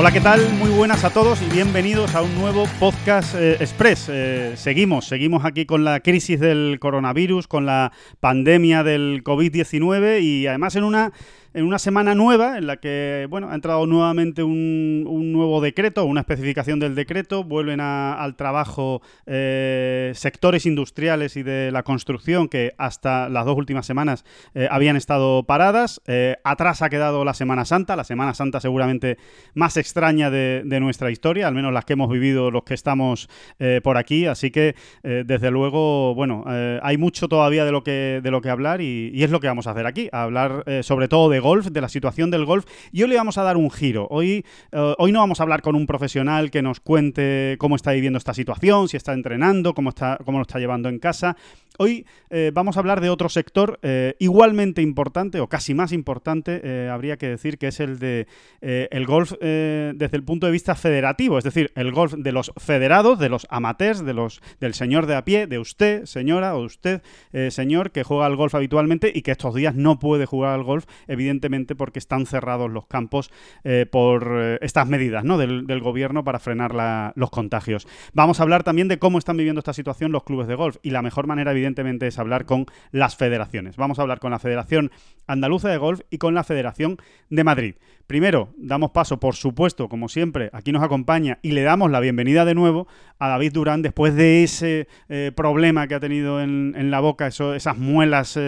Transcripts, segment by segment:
Hola, ¿qué tal? Muy buenas a todos y bienvenidos a un nuevo podcast eh, express. Eh, seguimos, seguimos aquí con la crisis del coronavirus, con la pandemia del COVID-19 y además en una en una semana nueva en la que bueno ha entrado nuevamente un, nuevo decreto, una especificación del decreto, vuelven a- al trabajo eh, sectores industriales y de la construcción que hasta las dos últimas semanas eh, habían estado paradas. Eh, atrás ha quedado la Semana Santa, la Semana Santa seguramente más extraña de, nuestra historia, al menos las que hemos vivido los que estamos eh, por aquí, así que desde luego, bueno, hay mucho todavía de lo que, de lo que hablar y, es lo que vamos a hacer aquí, hablar sobre todo de golf, de la situación del golf y hoy le vamos a dar un giro. Hoy, eh, hoy no vamos a hablar con un profesional que nos cuente cómo está viviendo esta situación, si está entrenando, cómo, está, cómo lo está llevando en casa. Hoy eh, vamos a hablar de otro sector eh, igualmente importante o casi más importante, habría que decir que es el de el golf desde el punto de vista federativo, es decir, el golf de los federados, de los amateurs, de los del señor de a pie, de usted, señora, o de usted, señor, que juega al golf habitualmente y que estos días no puede jugar al golf, evidentemente porque están cerrados los campos eh, por eh, estas medidas del, gobierno para frenar los contagios. Vamos a hablar también de cómo están viviendo esta situación los clubes de golf y la mejor manera, evidentemente, es hablar con las federaciones. Vamos a hablar con la Federación Andaluza de Golf y con la Federación de Madrid. Primero, damos paso, por supuesto, como siempre, aquí nos acompaña y le damos la bienvenida de nuevo a David Durán después de ese eh, problema que ha tenido en, la boca, esas muelas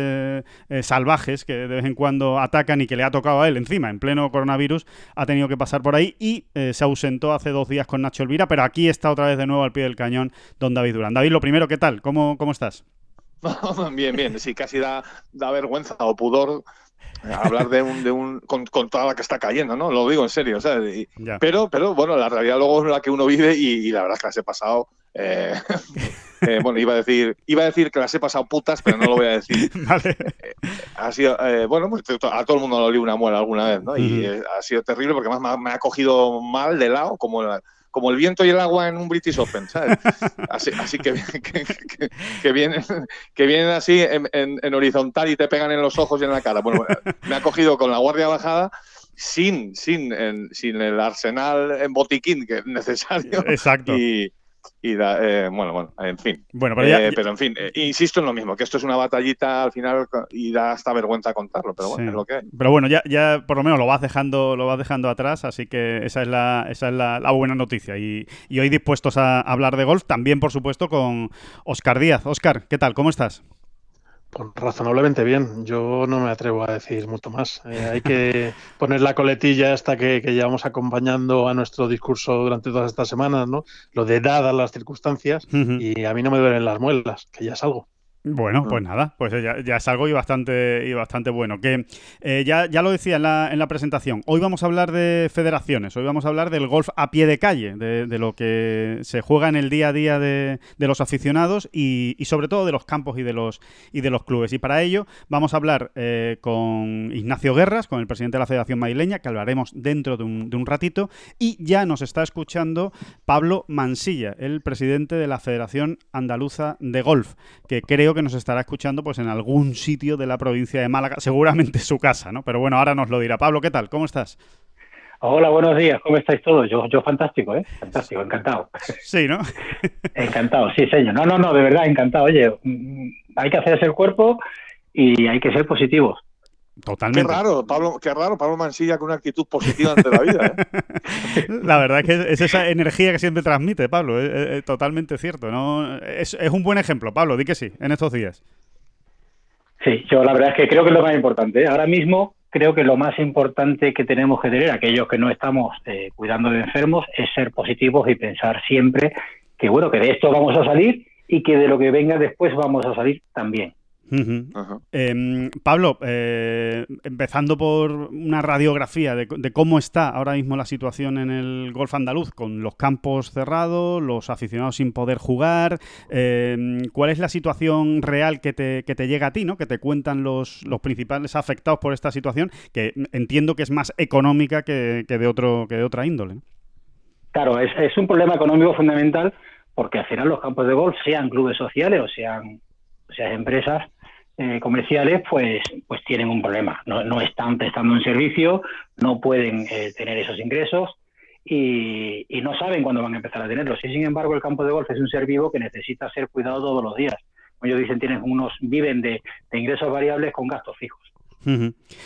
salvajes que de vez en cuando atacan y que le ha tocado a él encima, en pleno coronavirus, ha tenido que pasar por ahí y eh, se ausentó hace dos días con Nacho Elvira, pero aquí está otra vez de nuevo al pie del cañón don David Durán. David, lo primero, ¿qué tal? ¿Cómo, cómo estás? Bien, bien, sí, casi da, da vergüenza o pudor eh, hablar de un, de un con, con toda la que está cayendo, ¿no? Lo digo en serio, ¿sabes? Y- Ya. pero, pero bueno, la realidad luego es la que uno vive y, y la verdad es que las he pasado. Eh, eh, bueno, iba a decir, iba a decir que las he pasado putas, pero no lo voy a decir. Vale. Ha sido, eh, bueno, pues a todo el mundo le olí una muela alguna vez, ¿no? Y Ujú. eh, ha sido terrible porque más me ha, me ha cogido mal de lado, como la- como el viento y el agua en un British Open, ¿sabes? Así, así que, que, que- que vienen, que vienen así en, en- en horizontal y te pegan en los ojos y en la cara. Bueno, me ha cogido con la guardia bajada sin, sin, en- sin el arsenal en botiquín que es necesario. Exacto. Y, y da- eh, bueno, bueno, en fin. Bueno, pero ya, Eh, pero en fin, eh, insisto en lo mismo, que esto es una batallita al final y da hasta vergüenza contarlo, pero bueno, Sí. es lo que hay. Pero bueno, ya, ya por lo menos lo vas dejando, lo vas dejando atrás, así que esa es la, esa es la, la buena noticia. Y, y hoy dispuestos a hablar de golf, también por supuesto con Oscar Díaz. Oscar, ¿qué tal? ¿Cómo estás? Pues razonablemente bien. Yo no me atrevo a decir mucho más. Eh, hay que poner la coletilla esta que, que llevamos acompañando a nuestro discurso durante todas estas semanas, ¿no? Lo de dadas las circunstancias y a mí no me duelen las muelas, que ya es algo. Bueno, pues nada, pues ya, ya es algo y bastante, y bastante bueno. Que eh, ya, ya lo decía en la, en la presentación, hoy vamos a hablar de federaciones, hoy vamos a hablar del golf a pie de calle, de, de lo que se juega en el día a día de, de los aficionados y, y sobre todo de los campos y de los, y de los clubes. Y para ello vamos a hablar eh, con Ignacio Guerras, con el presidente de la Federación Madrileña, que hablaremos dentro de un, de un ratito, y ya nos está escuchando Pablo Mansilla, el presidente de la Federación Andaluza de Golf, que creo que nos estará escuchando pues en algún sitio de la provincia de Málaga, seguramente su casa, ¿no? Pero bueno, ahora nos lo dirá. Pablo, ¿qué tal? ¿Cómo estás? Hola, buenos días, ¿cómo estáis todos? Yo, yo fantástico, ¿eh? Fantástico, encantado. Sí, ¿no? Encantado, sí, señor. No, no, no, de verdad, encantado. Oye, mm, hay que hacerse el cuerpo y hay que ser positivos. Qué Totalmente. raro, Pablo, qué raro, Pablo Mansilla con una actitud positiva ante la vida. ¿eh? La verdad es que es esa energía que siempre transmite, Pablo. Es, es- es totalmente cierto, ¿no? Es, es un buen ejemplo, Pablo, di que sí, en estos días. Sí, yo la verdad es que creo que es lo más importante. ¿eh? Ahora mismo creo que lo más importante que tenemos que tener, aquellos que no estamos eh, cuidando de enfermos, es ser positivos y pensar siempre que, bueno, que de esto vamos a salir y que de lo que venga después vamos a salir también. Em, Pablo, eh, empezando por una radiografía de, cómo está ahora mismo la situación en el golf andaluz, con los campos cerrados, los aficionados sin poder jugar, em, ¿cuál es la situación real que te, que te, llega a ti, ¿no? que te cuentan los, los, principales afectados por esta situación, que entiendo que es más económica que, de, otro, que de otra índole? Claro, es, es un problema económico fundamental porque al final los campos de golf, sean clubes sociales o sean, o sean empresas, eh, comerciales pues, pues tienen un problema. No, no están prestando un servicio, no pueden eh, tener esos ingresos y, no saben cuándo van a empezar a tenerlos. Y sin embargo, el campo de golf es un ser vivo que necesita ser cuidado todos los días. Como ellos dicen, tienen unos, viven de ingresos variables con gastos fijos.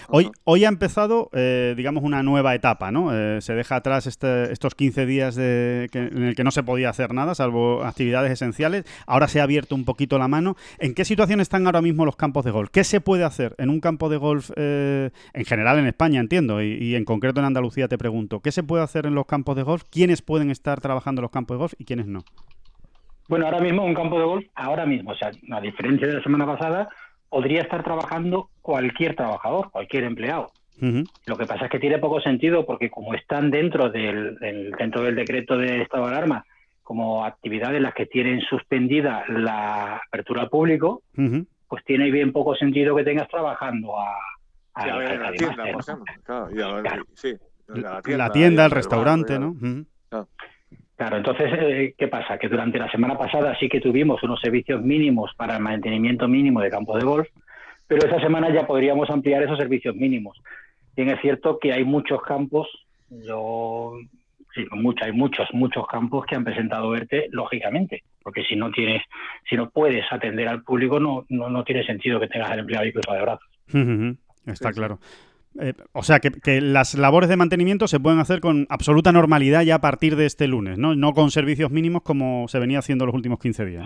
Hoy, hoy ha empezado, eh, digamos, una nueva etapa, ¿no? Eh, se deja atrás este, estos 15 días de, en el que no se podía hacer nada, salvo actividades esenciales. Ahora se ha abierto un poquito la mano. ¿En qué situación están ahora mismo los campos de golf? ¿Qué se puede hacer en un campo de golf, eh, en general en España, entiendo, y, y, en concreto en Andalucía te pregunto? ¿Qué se puede hacer en los campos de golf? ¿Quiénes pueden estar trabajando en los campos de golf y quiénes no? Bueno, ahora mismo un campo de golf, ahora mismo, o sea, a diferencia de la semana pasada, podría estar trabajando cualquier trabajador, cualquier empleado. Lo que pasa es que tiene poco sentido porque como están dentro del, dentro del decreto de estado de alarma como actividades las que tienen suspendida la apertura al público, pues tiene bien poco sentido que tengas trabajando a, la tienda, la tienda, el restaurante, ¿no? Claro, entonces, eh, ¿qué pasa? Que durante la semana pasada sí que tuvimos unos servicios mínimos para el mantenimiento mínimo de campos de golf, pero esta semana ya podríamos ampliar esos servicios mínimos. Bien es cierto que hay muchos campos, yo sí, mucho, hay muchos, muchos campos que han presentado verte, lógicamente, porque si no tienes, si no puedes atender al público, no, no, no tiene sentido que tengas el empleado y cruzado de brazos. Está claro. Eh, o sea, que, las labores de mantenimiento se pueden hacer con absoluta normalidad ya a partir de este lunes, ¿no? No con servicios mínimos como se venía haciendo los últimos 15 días.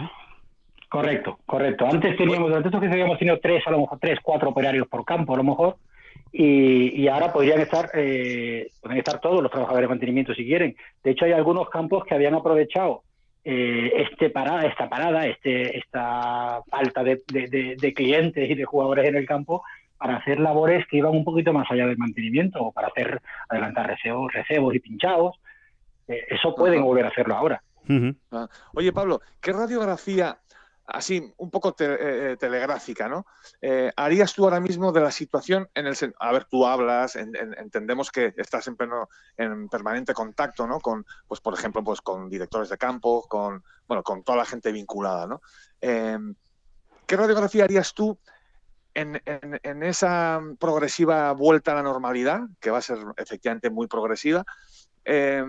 Correcto, correcto. Antes teníamos, antes que habíamos tenido tres, a lo mejor tres, cuatro operarios por campo, a lo mejor, y, ahora podrían estar, eh, pueden estar todos los trabajadores de mantenimiento si quieren. De hecho, hay algunos campos que habían aprovechado eh, este parada, esta parada, este, esta falta de, clientes y de jugadores en el campo para hacer labores que iban un poquito más allá del mantenimiento o para hacer adelantar recebos, recebos y pinchados. Eh, eso pueden volver a hacerlo ahora. Ah. Oye, Pablo, ¿qué radiografía, así un poco eh, telegráfica, ¿no? Eh, harías tú ahora mismo de la situación en el... A ver, tú hablas, entendemos que estás en, en permanente contacto, ¿no? Con, pues, por ejemplo, pues con directores de campo, con, bueno, con toda la gente vinculada, ¿no? ¿Qué radiografía harías tú en, esa progresiva vuelta a la normalidad, que va a ser efectivamente muy progresiva, eh,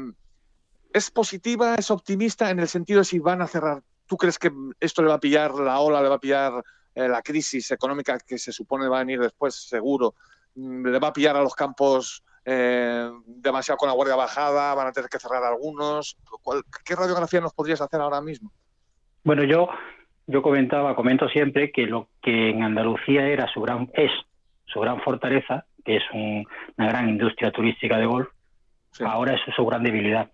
¿es positiva, es optimista en el sentido de si van a cerrar? ¿Tú crees que esto le va a pillar la ola, le va a pillar eh, la crisis económica que se supone va a venir después, seguro? Mm, ¿Le va a pillar a los campos eh, demasiado con la guardia bajada? ¿Van a tener que cerrar algunos? ¿Qué radiografía nos podrías hacer ahora mismo? Bueno, yo yo comentaba, comento siempre que lo que en Andalucía era su gran, es su gran fortaleza, que es una gran industria turística de golf, ahora es su gran debilidad.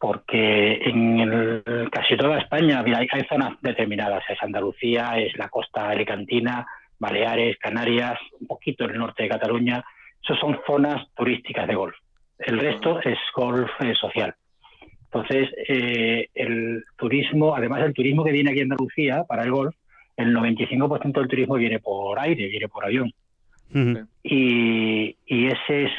Porque en casi toda España hay, hay, zonas determinadas, es Andalucía, es la costa alicantina, Baleares, Canarias, un poquito el norte de Cataluña, esas son zonas turísticas de golf. El resto es golf eh, social. Entonces, eh, el turismo, además del turismo que viene aquí a Andalucía para el golf, el 95% del turismo viene por aire, viene por avión. y, ese es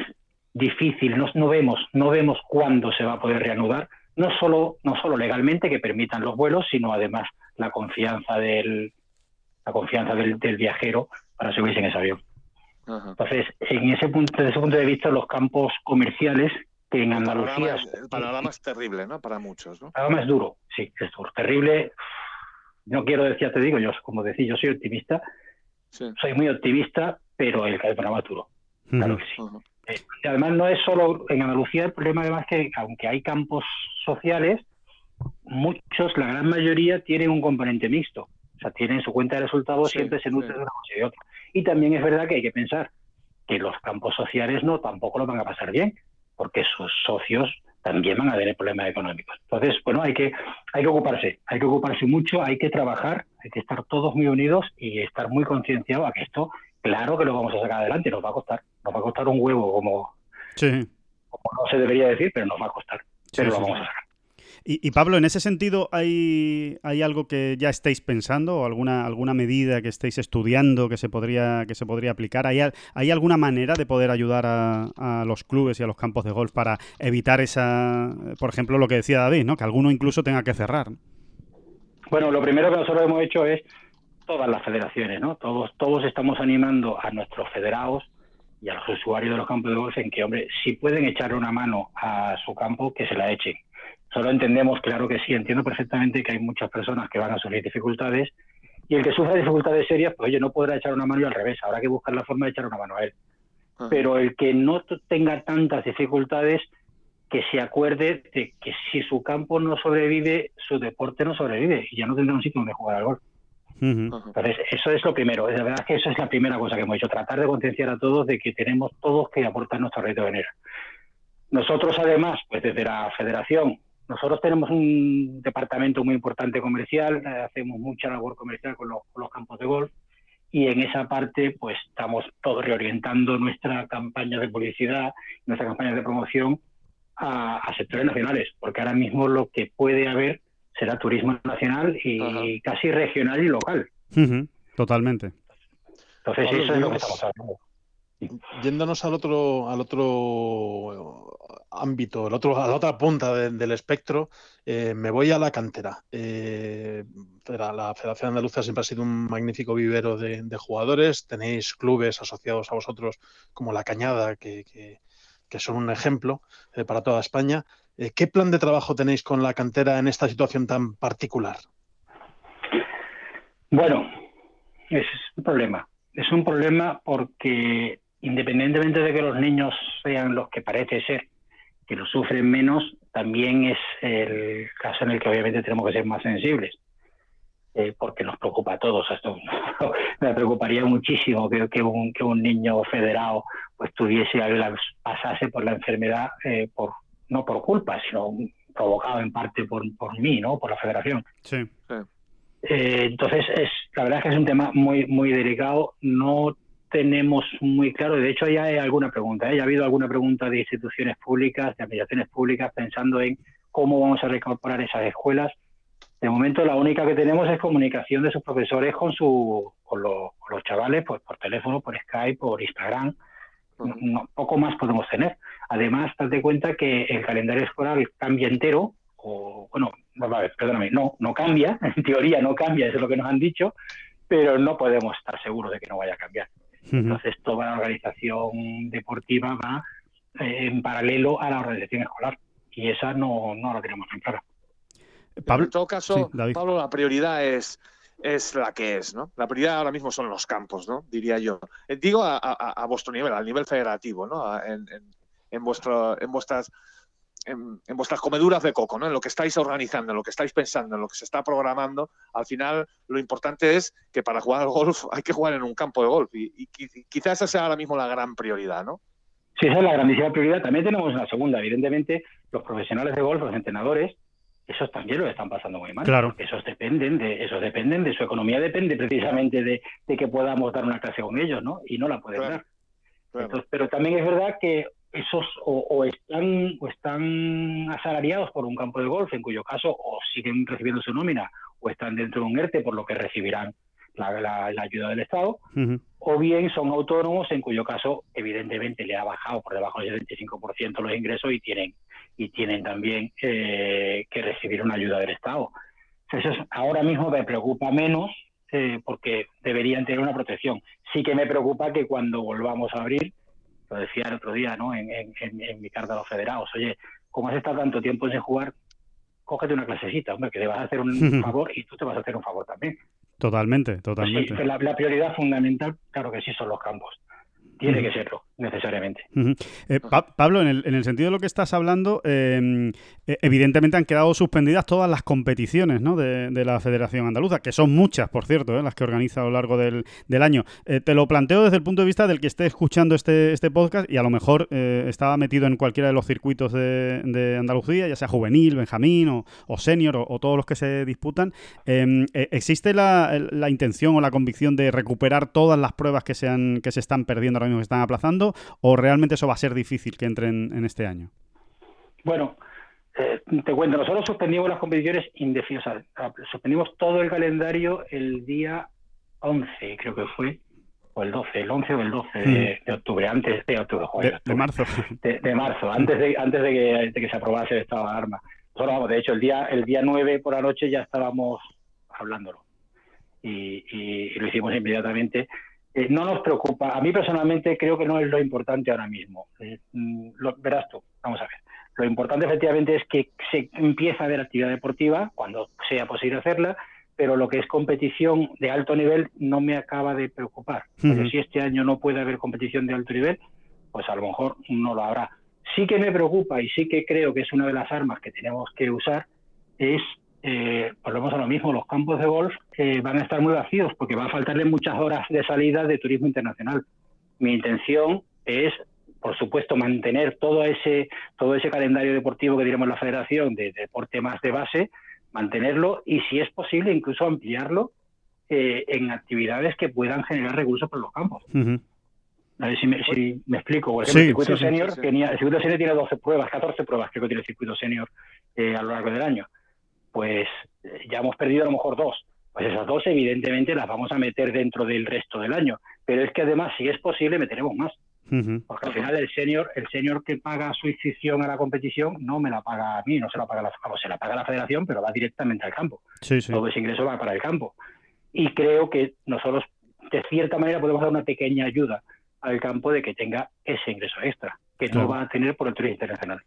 difícil, no, no, vemos, no vemos cuándo se va a poder reanudar, no solo, no solo legalmente que permitan los vuelos, sino además la confianza del, la confianza del, viajero para subirse en ese avión. Entonces, en ese punto, desde ese punto de vista, los campos comerciales que en Andalucía... El panorama, es, terrible, ¿no? Para muchos, ¿no? El panorama es duro, sí, es duro. Terrible. No quiero decir, ya te digo, yo como decía, yo soy optimista. Soy muy optimista, pero el, panorama es duro. Claro que sí. Eh, y además no es solo en Andalucía, el problema además que aunque hay campos sociales, muchos, la gran mayoría, tienen un componente mixto. O sea, tienen su cuenta de resultados, siempre se nutre de una cosa y de otra. Y también es verdad que hay que pensar que los campos sociales no tampoco lo van a pasar bien porque sus socios también van a tener problemas económicos. Entonces, bueno, hay que, hay que ocuparse, hay que ocuparse mucho, hay que trabajar, hay que estar todos muy unidos y estar muy concienciados a que esto, claro que lo vamos a sacar adelante, nos va a costar, nos va a costar un huevo como, como no se debería decir, pero nos va a costar, pero lo vamos a sacar. Y, Pablo, en ese sentido, ¿hay, ¿hay algo que ya estéis pensando o alguna, alguna medida que estéis estudiando que se podría, que se podría aplicar? ¿Hay, ¿Hay alguna manera de poder ayudar a, los clubes y a los campos de golf para evitar esa, por ejemplo, lo que decía David, ¿no? que alguno incluso tenga que cerrar? Bueno, lo primero que nosotros hemos hecho es todas las federaciones, ¿no? Todos, todos estamos animando a nuestros federados y a los usuarios de los campos de golf en que, hombre, si pueden echarle una mano a su campo, que se la echen Solo entendemos, claro que sí, entiendo perfectamente que hay muchas personas que van a sufrir dificultades y el que sufra dificultades serias, pues oye, no podrá echar una mano y al revés, habrá que buscar la forma de echar una mano a él. Ah. Pero el que no tenga tantas dificultades, que se acuerde de que si su campo no sobrevive, su deporte no sobrevive y ya no tendrá un sitio donde jugar al golf. Entonces, eso es lo primero. La verdad es que eso es la primera cosa que hemos hecho, tratar de concienciar a todos de que tenemos todos que aportar nuestro reto de venera. Nosotros, además, pues desde la federación nosotros tenemos un departamento muy importante comercial, eh, hacemos mucha labor comercial con los, campos de golf y en esa parte pues estamos todos reorientando nuestra campaña de publicidad, nuestra campaña de promoción a, sectores nacionales, porque ahora mismo lo que puede haber será turismo nacional y casi regional y local. Totalmente. Entonces eso es lo que estamos hablando. Yéndonos al otro, al otro ámbito, el otro, a la otra punta del espectro, eh, me voy a la cantera. Eh, la Federación Andaluza siempre ha sido un magnífico vivero de, jugadores. Tenéis clubes asociados a vosotros como La Cañada, que, son un ejemplo eh, para toda España. ¿Qué plan de trabajo tenéis con la cantera en esta situación tan particular? Bueno, es un problema. Es un problema porque independientemente de que los niños sean los que parece ser que lo sufren menos, también es el caso en el que obviamente tenemos que ser más sensibles, eh, porque nos preocupa a todos. Esto me preocuparía muchísimo que, que, un, que un niño federado pues tuviese pasase por la enfermedad eh, por no por culpa, sino provocado en parte por, por mí, ¿no? Por la federación. Sí. Eh, entonces, es, la verdad es que es un tema muy, muy delicado. No tenemos muy claro, de hecho ya hay alguna pregunta, ¿eh? ya ha habido alguna pregunta de instituciones públicas, de administraciones públicas, pensando en cómo vamos a reincorporar esas escuelas. De momento la única que tenemos es comunicación de sus profesores con, su, con, los, chavales, pues por teléfono, por Skype, por Instagram. poco más podemos tener. Además, date cuenta que el calendario escolar cambia entero, o bueno, perdóname, no, no cambia, en teoría no cambia, eso es lo que nos han dicho, pero no podemos estar seguros de que no vaya a cambiar. Entonces, toda la organización deportiva va eh, en paralelo a la organización escolar y esa no, no la tenemos en clara. Pablo, en todo caso, Pablo, la prioridad es, es la que es, ¿no? La prioridad ahora mismo son los campos, ¿no? Diría yo. Eh, digo a, a, vuestro nivel, al nivel federativo, ¿no? En, en, en, vuestro, en vuestras en, vuestras comeduras de coco, ¿no? en lo que estáis organizando, en lo que estáis pensando, en lo que se está programando, al final lo importante es que para jugar al golf hay que jugar en un campo de golf y, quizás esa sea ahora mismo la gran prioridad, ¿no? Sí, esa es la grandísima prioridad. También tenemos una segunda, evidentemente, los profesionales de golf, los entrenadores, esos también lo están pasando muy mal. Claro. Esos dependen de, esos dependen de su economía, depende precisamente de, que podamos dar una clase con ellos, ¿no? Y no la pueden dar. pero también es verdad que esos o, están o están asalariados por un campo de golf, en cuyo caso o siguen recibiendo su nómina o están dentro de un ERTE, por lo que recibirán la, ayuda del Estado, o bien son autónomos, en cuyo caso, evidentemente, le ha bajado por debajo del 75% los ingresos y tienen y tienen también eh, que recibir una ayuda del Estado. Eso ahora mismo me preocupa menos eh, porque deberían tener una protección. Sí que me preocupa que cuando volvamos a abrir lo decía el otro día, ¿no? En, en, mi carta a los federados, oye, como has estado tanto tiempo sin jugar, cógete una clasecita, hombre, que te vas a hacer un favor y tú te vas a hacer un favor también. Totalmente, totalmente. la, prioridad fundamental, claro que sí, son los campos. Tiene que serlo. Necesariamente. Eh, Pablo, en el, sentido de lo que estás hablando, em, e, evidentemente han quedado suspendidas todas las competiciones ¿no? de, la Federación Andaluza, que son muchas, por cierto, ¿eh? las que organiza a lo largo del, año. Eh, te lo planteo desde el punto de vista del que esté escuchando este, este podcast y a lo mejor estaba metido en cualquiera de los circuitos de, Andalucía, ya sea juvenil, benjamín o, o senior o, todos los que se disputan. Em, ¿Existe la, la, intención o la convicción de recuperar todas las pruebas que se, han, que se están perdiendo ahora mismo, que están aplazando? O realmente eso va a ser difícil que entren en este año? Bueno, eh, te cuento, nosotros suspendimos las competiciones indefinidas, suspendimos todo el calendario el día 11, creo que fue, o el 12, el 11 o el 12 de, mm. octubre, antes de octubre, de, marzo. De, marzo, antes de antes de que, se aprobase el estado de alarma. Nosotros, vamos, de hecho, el día el día 9 por la noche ya estábamos hablándolo. y, lo hicimos inmediatamente eh, no nos preocupa. A mí personalmente creo que no es lo importante ahora mismo. Eh, mm, lo, verás tú, vamos a ver. Lo importante efectivamente es que se empiece a haber actividad deportiva cuando sea posible hacerla, pero lo que es competición de alto nivel no me acaba de preocupar. si este año no puede haber competición de alto nivel, pues a lo mejor no lo habrá. Sí que me preocupa y sí que creo que es una de las armas que tenemos que usar es eh, volvemos a lo mismo, los campos de golf eh, van a estar muy vacíos porque va a faltarle muchas horas de salida de turismo internacional. Mi intención es, por supuesto, mantener todo ese, todo ese calendario deportivo que en la federación de, deporte más de base, mantenerlo y, si es posible, incluso ampliarlo eh, en actividades que puedan generar recursos para los campos. A ver si me, explico. Por ejemplo, el circuito senior tenía, el circuito senior tiene 12 pruebas, 14 pruebas creo que tiene el circuito senior a lo largo del año pues eh, ya hemos perdido a lo mejor dos. Pues esas dos evidentemente las vamos a meter dentro del resto del año. Pero es que además, si es posible, meteremos más. Porque al final el senior, el senior que paga su inscripción a la competición no me la paga a mí, no se la paga la, se la paga la federación, pero va directamente al campo. Todo ese ingreso va para el campo. Y creo que nosotros, de cierta manera, podemos dar una pequeña ayuda al campo de que tenga ese ingreso extra, que no va a tener por el turismo internacional.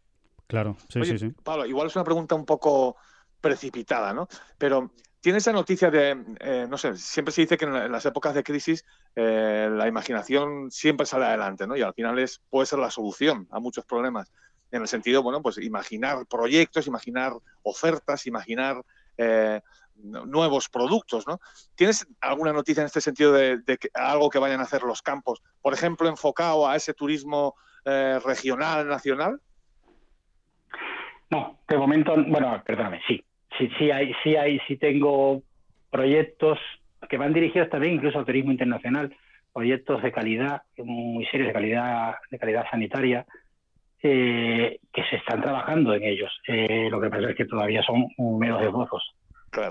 Claro, sí, sí, sí. Pablo, igual es una pregunta un poco precipitada, ¿no? Pero tiene esa noticia de, eh, no sé, siempre se dice que en las épocas de crisis eh, la imaginación siempre sale adelante, ¿no? Y al final es, puede ser la solución a muchos problemas. En el sentido, bueno, pues imaginar proyectos, imaginar ofertas, imaginar eh, nuevos productos, ¿no? ¿Tienes alguna noticia en este sentido de, que, algo que vayan a hacer los campos? Por ejemplo, enfocado a ese turismo regional, nacional. No, de momento, bueno, perdóname, sí, sí, sí hay, sí hay, sí tengo proyectos que van dirigidos también incluso al turismo internacional, proyectos de calidad, muy serios de calidad, de calidad sanitaria, eh, que se están trabajando en ellos. Eh, lo que pasa es que todavía son menos esbozos.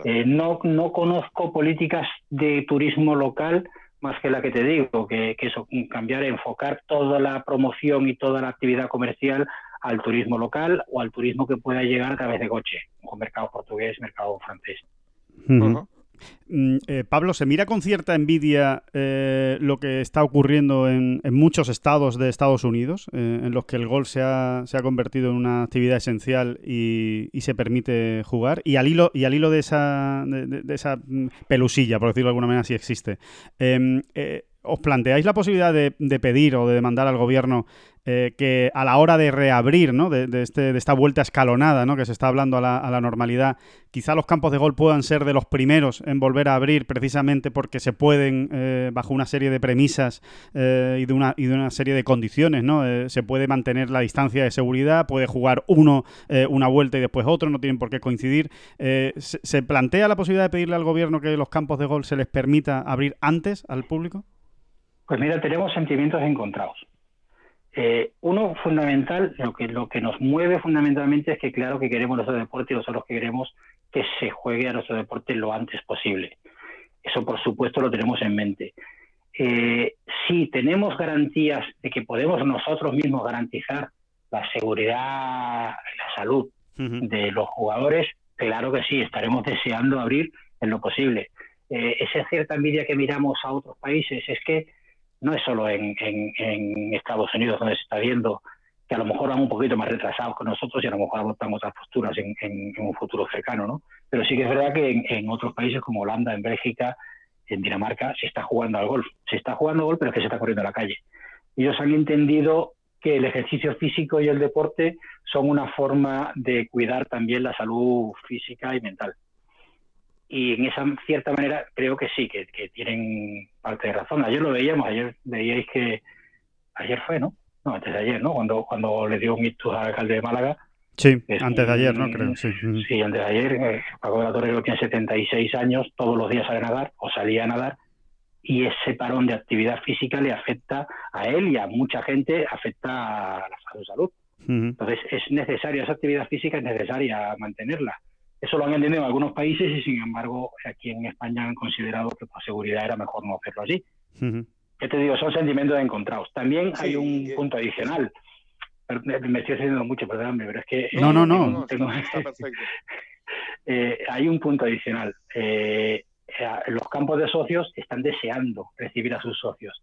Eh, no, no conozco políticas de turismo local más que la que te digo, que, que eso, cambiar, enfocar toda la promoción y toda la actividad comercial al turismo local o al turismo que pueda llegar a través de coche, un mercado portugués, mercado francés. Mm, eh, Pablo, ¿se mira con cierta envidia eh, lo que está ocurriendo en, muchos estados de Estados Unidos, eh, en los que el golf se ha, se ha, convertido en una actividad esencial y, se permite jugar? Y al hilo, y al hilo de, esa, de, esa mm, pelusilla, por decirlo de alguna manera, si existe. ¿Os planteáis la posibilidad de, pedir o de demandar al gobierno eh, que a la hora de reabrir, ¿no? de, este, de, esta vuelta escalonada ¿no? que se está hablando a la, normalidad, quizá los campos de gol puedan ser de los primeros en volver a abrir precisamente porque se pueden, eh, bajo una serie de premisas eh, y, de una, y de una serie de condiciones, ¿no? se puede mantener la distancia de seguridad, puede jugar uno una vuelta y después otro, no tienen por qué coincidir. Se, ¿Se plantea la posibilidad de pedirle al gobierno que los campos de gol se les permita abrir antes al público? Pues mira, tenemos sentimientos encontrados. Eh, uno fundamental, lo que, lo que nos mueve fundamentalmente es que claro que queremos nuestro deporte y nosotros que queremos que se juegue a nuestro deporte lo antes posible. Eso por supuesto lo tenemos en mente. Eh, si tenemos garantías de que podemos nosotros mismos garantizar la seguridad la salud de los jugadores, claro que sí, estaremos deseando abrir en lo posible. Eh, esa cierta envidia que miramos a otros países es que no es solo en, Estados Unidos donde se está viendo que a lo mejor van un poquito más retrasados que nosotros y a lo mejor adoptan otras posturas en, un futuro cercano, ¿no? Pero sí que es verdad que en, otros países como Holanda, en Bélgica, en Dinamarca, se está jugando al golf. Se está jugando al golf, pero es que se está corriendo a la calle. ellos han entendido que el ejercicio físico y el deporte son una forma de cuidar también la salud física y mental. Y en esa cierta manera creo que sí, que, tienen parte de razón. Ayer lo veíamos, ayer veíais que ayer fue, ¿no? No, antes de ayer, ¿no? Cuando, cuando le dio un ictus al alcalde de Málaga. Sí, antes de ayer, ¿no? Creo, sí. Sí, antes de ayer. Eh, Paco de la Torre que tiene 76 años, todos los días sale a nadar, o salía a nadar, y ese parón de actividad física le afecta a él y a mucha gente, afecta a la salud. Entonces, es necesaria, esa actividad física es necesaria mantenerla. Eso lo han entendido en algunos países y, sin embargo, aquí en España han considerado que por seguridad era mejor no hacerlo así. ¿Qué te digo? Son sentimientos encontrados. También hay un punto adicional. Me estoy haciendo mucho, perdóname, pero es que... No, no, no. Eh, hay un punto adicional. Eh, los campos de socios están deseando recibir a sus socios.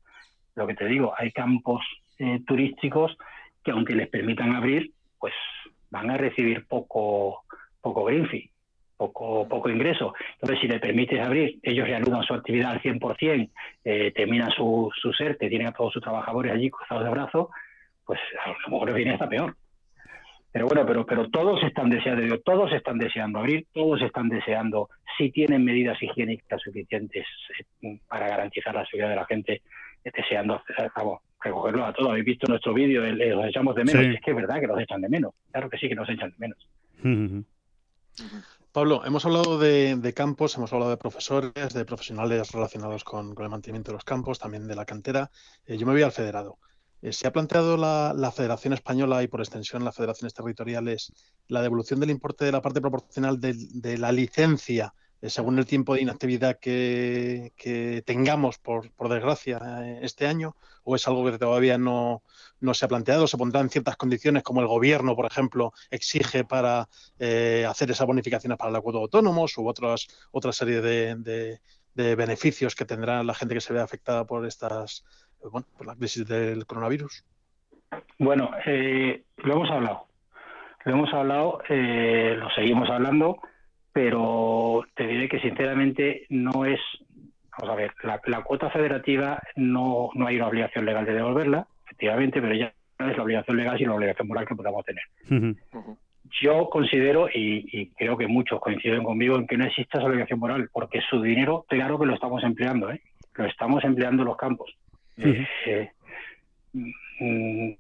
Lo que te digo, hay campos eh, turísticos que aunque les permitan abrir, pues van a recibir poco, poco green poco, poco ingreso. Entonces, si le permites abrir, ellos reanudan su actividad al 100%, eh, terminan su, su te tienen a todos sus trabajadores allí cruzados de brazos, pues a lo mejor viene hasta peor. Pero bueno, pero, pero todos están deseando, todos están deseando abrir, todos están deseando, si tienen medidas higiénicas suficientes eh, para garantizar la seguridad de la gente, eh, deseando, vamos, recogerlo a todos. Habéis visto nuestro vídeo, los echamos de menos. Es que es verdad que los echan de menos. Claro que sí que nos echan de menos. Pablo, hemos hablado de, campos, hemos hablado de profesores, de profesionales relacionados con, el mantenimiento de los campos, también de la cantera. Eh, yo me voy al federado. Eh, ¿Se ha planteado la, Federación Española y por extensión las federaciones territoriales la devolución del importe de la parte proporcional de, la licencia según el tiempo de inactividad que, tengamos, por, desgracia, eh, este año? ¿O es algo que todavía no, se ha planteado? ¿Se pondrán ciertas condiciones como el gobierno, por ejemplo, exige para hacer esas bonificaciones para la cuota de autónomos u otras, otra serie de, de beneficios que tendrá la gente que se vea afectada por estas bueno, por la crisis del coronavirus? Bueno, eh, lo hemos hablado. Lo hemos hablado, eh, lo seguimos hablando, pero te diré que sinceramente no es. Vamos a ver, la, cuota federativa no, no hay una obligación legal de devolverla, efectivamente, pero ya no es la obligación legal, sino la obligación moral que podamos tener. Yo considero, y, y, creo que muchos coinciden conmigo, en que no existe esa obligación moral, porque su dinero, claro que lo estamos empleando, ¿eh? lo estamos empleando en los campos. Eh, mm,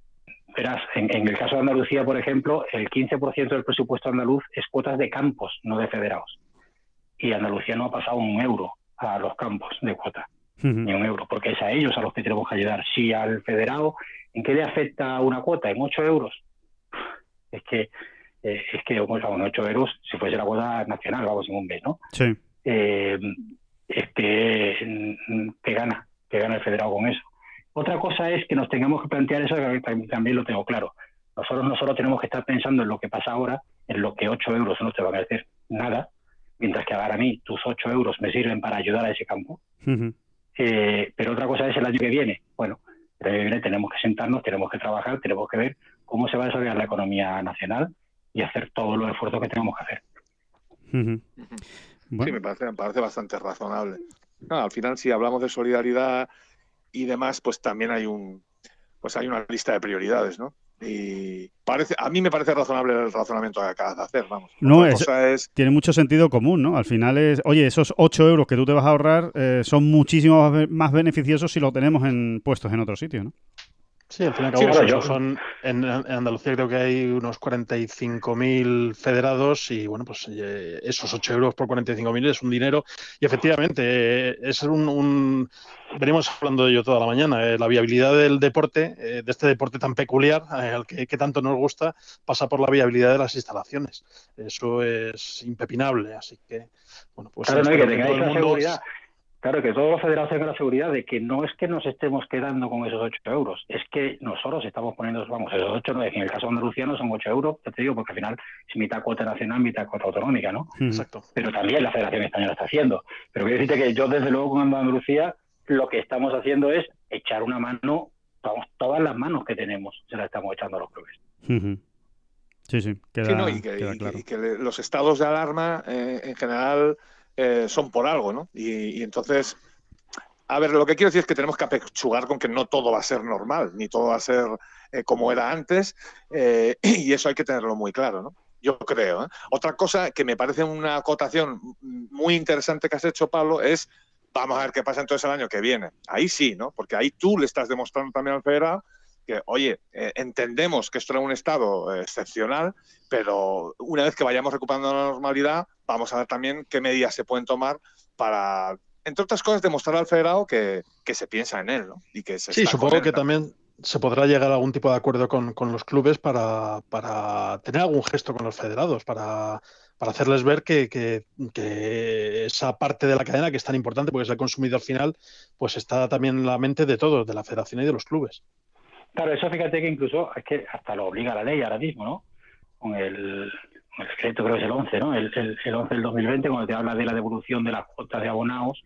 verás, en, el caso de Andalucía, por ejemplo, el 15% del presupuesto andaluz es cuotas de campos, no de federados. Y Andalucía no ha pasado un euro a los campos de cuota, ni un euro, porque es a ellos a los que tenemos que ayudar. Si al federado, ¿en qué le afecta una cuota? ¿En 8 euros? Es que, eh, es que bueno, 8 euros, si fuese la cuota nacional, vamos, en un mes, ¿no? Sí. Eh, es que, mm, que gana, que gana el federado con eso. Otra cosa es que nos tengamos que plantear eso, que también lo tengo claro. Nosotros no solo tenemos que estar pensando en lo que pasa ahora, en lo que 8 euros no te van a decir nada, mientras que ahora a mí tus 8 euros me sirven para ayudar a ese campo. Eh, pero otra cosa es el año que viene. Bueno, el año que viene tenemos que sentarnos, tenemos que trabajar, tenemos que ver cómo se va a desarrollar la economía nacional y hacer todos los esfuerzos que tenemos que hacer. Sí, me parece, me parece bastante razonable. al final, si hablamos de solidaridad y demás, pues también hay un pues hay una lista de prioridades, ¿no? Y parece, a mí me parece razonable el razonamiento que acabas de hacer, vamos. No, es, tiene mucho sentido común, ¿no? Al final es, oye, esos 8 euros que tú te vas a ahorrar eh, son muchísimo más beneficiosos si lo tenemos en puestos en otro sitio, ¿no? Sí, al final cabo, son, en, Andalucía creo que hay unos 45.000 federados y bueno, pues eh, esos 8 euros por 45.000 es un dinero y efectivamente eh, es un, venimos hablando de ello toda la mañana, eh, la viabilidad del deporte, de este deporte tan peculiar al que, tanto nos gusta, pasa por la viabilidad de las instalaciones. Eso es impepinable, así que bueno, pues claro, no, que tengáis todo el mundo... Claro, que todos los federados tengan la seguridad de que no es que nos estemos quedando con esos 8 euros, es que nosotros estamos poniendo, vamos, esos 8, no, en el caso andaluciano son 8 euros, ya te digo, porque al final es mitad cuota nacional, mitad cuota autonómica, ¿no? Exacto. Pero también la Federación Española está haciendo. Pero quiero decirte que yo, desde luego, con Andalucía, lo que estamos haciendo es echar una mano, vamos, todas las manos que tenemos, se las estamos echando a los clubes. Sí, sí, queda, y, que, los estados de alarma, eh, en general eh, son por algo, ¿no? Y, entonces, a ver, lo que quiero decir es que tenemos que apechugar con que no todo va a ser normal, ni todo va a ser eh, como era antes, eh, y eso hay que tenerlo muy claro, ¿no? Yo creo. Otra cosa que me parece una acotación muy interesante que has hecho, Pablo, es vamos a ver qué pasa entonces el año que viene. Ahí sí, ¿no? Porque ahí tú le estás demostrando también al federado que, oye, entendemos que esto era un estado excepcional, pero una vez que vayamos recuperando la normalidad, vamos a ver también qué medidas se pueden tomar para entre otras cosas, demostrar al federado que, se piensa en él, ¿no? Y que sí, supongo que también se podrá llegar a algún tipo de acuerdo con, los clubes para, tener algún gesto con los federados, para, hacerles ver que, esa parte de la cadena que es tan importante, porque es el consumidor final, pues está también en la mente de todos, de la federación y de los clubes. Claro, eso fíjate que incluso es que hasta lo obliga la ley ahora mismo, ¿no? Con el, el decreto creo que es el 11, ¿no? El, el, el 11 del 2020, cuando te habla de la devolución de las cuotas de abonados,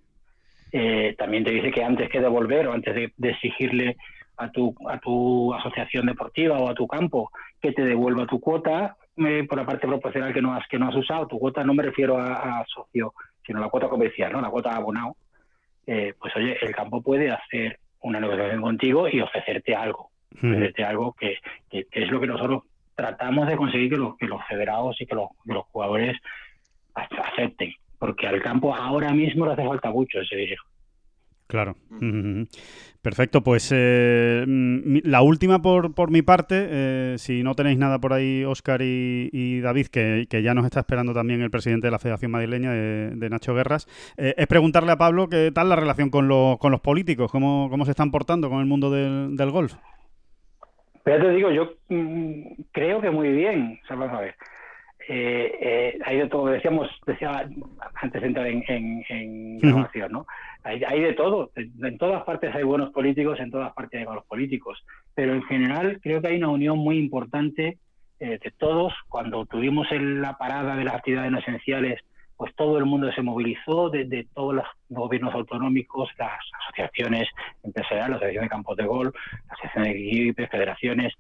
eh, también te dice que antes que devolver o antes de, exigirle a tu, a tu asociación deportiva o a tu campo que te devuelva tu cuota eh, por la parte proporcional que no has que no has usado, tu cuota no me refiero a, socio, sino a la cuota comercial, ¿no? la cuota abonado, eh, pues oye, el campo puede hacer una negociación contigo y ofrecerte algo, ofrecerte algo que, es lo que nosotros tratamos de conseguir que los, que los federados y que los, que los jugadores acepten porque al campo ahora mismo le hace falta mucho ese dinero. Claro. Perfecto, pues eh, mm, la última por, por mi parte, eh, si no tenéis nada por ahí, Óscar y, David, que, ya nos está esperando también el presidente de la Federación Madrileña, de, Nacho Guerras, eh, es preguntarle a Pablo qué tal la relación con, con los políticos, cómo, cómo se están portando con el mundo del, del golf. Pero ya te digo, yo mm, creo que muy bien, vamos a ver eh, eh, hay de todo, decíamos, decía antes de entrar en, en, grabación, ¿no? Hay, de todo, en, todas partes hay buenos políticos, en todas partes hay malos políticos, pero en general creo que hay una unión muy importante eh, de todos. Cuando tuvimos en la parada de las actividades no esenciales, pues todo el mundo se movilizó, desde todos los gobiernos autonómicos, las asociaciones empresariales, la Asociación de Campos de Gol, las asociaciones de federaciones,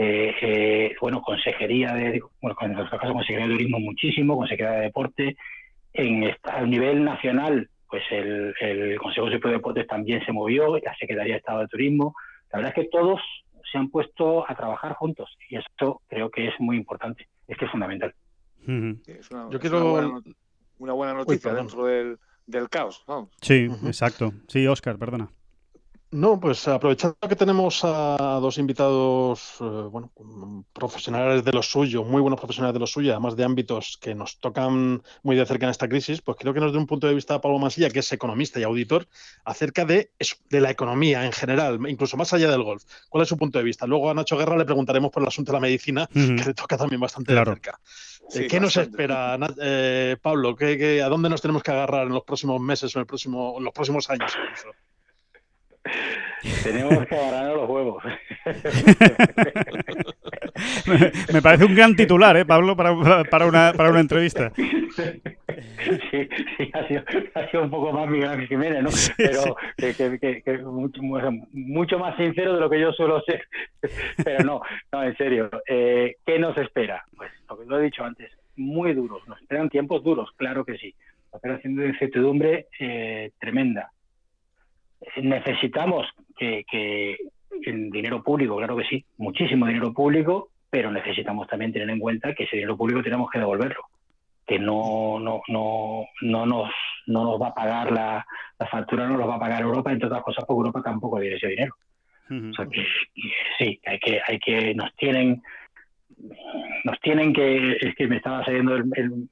eh, eh, bueno, consejería de, bueno, en nuestro caso consejería de turismo muchísimo, consejería de deporte, en a nivel nacional, pues el, Consejo Superior de Deportes también se movió, la Secretaría de Estado de Turismo, la verdad es que todos se han puesto a trabajar juntos y esto creo que es muy importante, es que es fundamental. es una, Yo quiero una buena, noticia dentro del, del caos. Sí, exacto. Sí, Oscar, perdona. No, pues aprovechando que tenemos a dos invitados, eh, bueno, profesionales de lo suyo, muy buenos profesionales de lo suyo, además de ámbitos que nos tocan muy de cerca en esta crisis, pues creo que nos dé un punto de vista a Pablo Mansilla, que es economista y auditor, acerca de eso, de la economía en general, incluso más allá del golf. ¿Cuál es su punto de vista? Luego a Nacho Guerra le preguntaremos por el asunto de la medicina, que le toca también bastante de cerca. ¿Qué nos espera, eh, Pablo? ¿Qué, a dónde nos tenemos que agarrar en los próximos meses o en, el próximo, en los próximos años? Tenemos que agarrar los huevos. Me parece un gran titular, ¿eh, Pablo, para, para, una, para una entrevista. Sí, sí ha, sido, ha sido un poco más Miguel Jiménez, ¿no? Pero que, que, mucho, mucho, más sincero de lo que yo suelo ser. Pero no, no, en serio. Eh, ¿Qué nos espera? Pues lo que lo he dicho antes, muy duros. Nos esperan tiempos duros, claro que sí. Operación de incertidumbre eh, tremenda necesitamos que, que el dinero público, claro que sí, muchísimo dinero público, pero necesitamos también tener en cuenta que ese dinero público tenemos que devolverlo, que no, no, no, no, nos, no nos va a pagar la, la factura, no nos va a pagar Europa, entre otras cosas, porque Europa tampoco tiene ese dinero. O sea que sí, hay que, hay que, nos tienen, nos tienen que, es que me estaba saliendo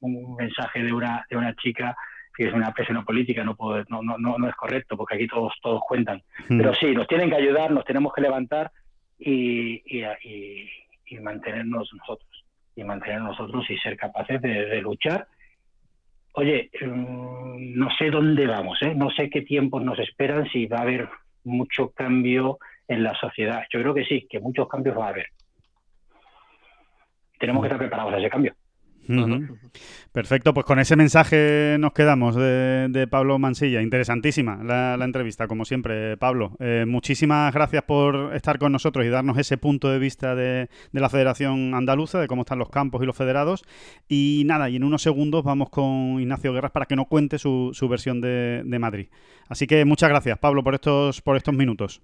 un mensaje de una, de una chica que es una presión política, no, puedo, no, no, no, es correcto, porque aquí todos, todos cuentan. Hmm. Pero sí, nos tienen que ayudar, nos tenemos que levantar y, y, mantenernos nosotros, y mantener nosotros y ser capaces de, luchar. Oye, mm, no sé dónde vamos, ¿eh? no sé qué tiempos nos esperan, si va a haber mucho cambio en la sociedad. Yo creo que sí, que muchos cambios va a haber. Tenemos que estar preparados a ese cambio. Perfecto, pues con ese mensaje nos quedamos de, Pablo Mansilla. Interesantísima la, entrevista, como siempre, Pablo. Eh, muchísimas gracias por estar con nosotros y darnos ese punto de vista de, la Federación Andaluza, de cómo están los campos y los federados. Y nada, y en unos segundos vamos con Ignacio Guerras para que nos cuente su, versión de, Madrid. Así que muchas gracias, Pablo, por estos, por estos minutos.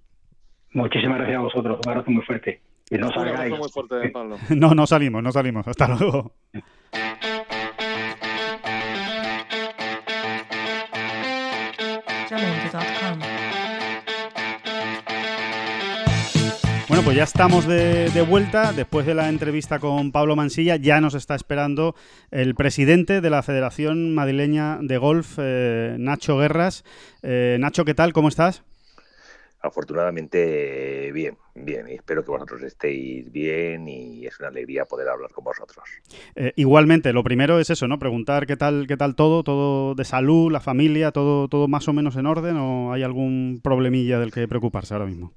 Muchísimas gracias a vosotros. Un abrazo muy fuerte. Y no salgáis. no, no salimos, no salimos. Hasta luego. Bueno, pues ya estamos de, vuelta. Después de la entrevista con Pablo Mansilla, ya nos está esperando el presidente de la Federación Madrileña de Golf, eh, Nacho Guerras. Eh, Nacho, ¿qué tal? ¿Cómo estás? Afortunadamente bien, bien. Y espero que vosotros estéis bien y es una alegría poder hablar con vosotros. Eh, igualmente, lo primero es eso, ¿no? Preguntar qué tal, qué tal todo, todo de salud, la familia, todo, todo más o menos en orden o hay algún problemilla del que preocuparse ahora mismo.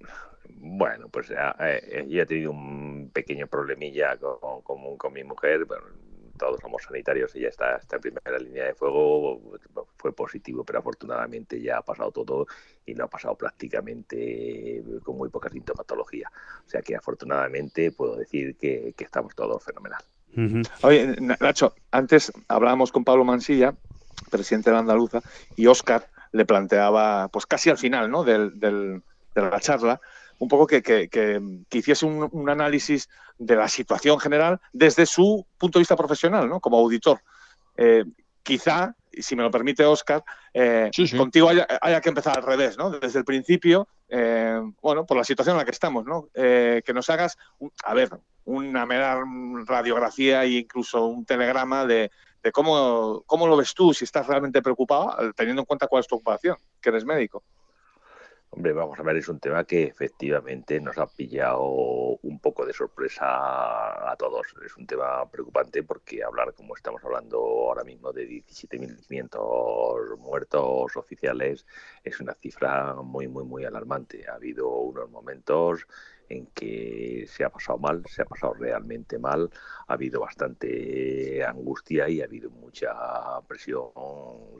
Bueno, pues eh, eh, yo he tenido un pequeño problemilla con, con, con mi mujer, bueno, todos somos sanitarios y ya está, está en primera línea de fuego, fue positivo, pero afortunadamente ya ha pasado todo y no ha pasado prácticamente con muy poca sintomatología. O sea que afortunadamente puedo decir que, estamos todos fenomenal. Oye, Nacho, antes hablábamos con Pablo Mansilla, presidente de la Andaluza, y Óscar le planteaba, pues casi al final ¿no? del, de la charla, un poco que, que, hiciese un, análisis de la situación general desde su punto de vista profesional, ¿no? Como auditor. Eh, quizá, y si me lo permite Oscar, eh, contigo haya, que empezar al revés, ¿no? Desde el principio, eh, bueno, por la situación en la que estamos, ¿no? que nos hagas, a ver, una mera radiografía e incluso un telegrama de, de cómo, cómo lo ves tú, si estás realmente preocupado, teniendo en cuenta cuál es tu ocupación, que eres médico. Hombre, vamos a ver, es un tema que efectivamente nos ha pillado un poco de sorpresa a todos. Es un tema preocupante porque hablar, como estamos hablando ahora mismo, de 17.500 muertos oficiales es una cifra muy, muy, muy alarmante. Ha habido unos momentos en que se ha pasado mal, se ha pasado realmente mal, ha habido bastante angustia y ha habido mucha presión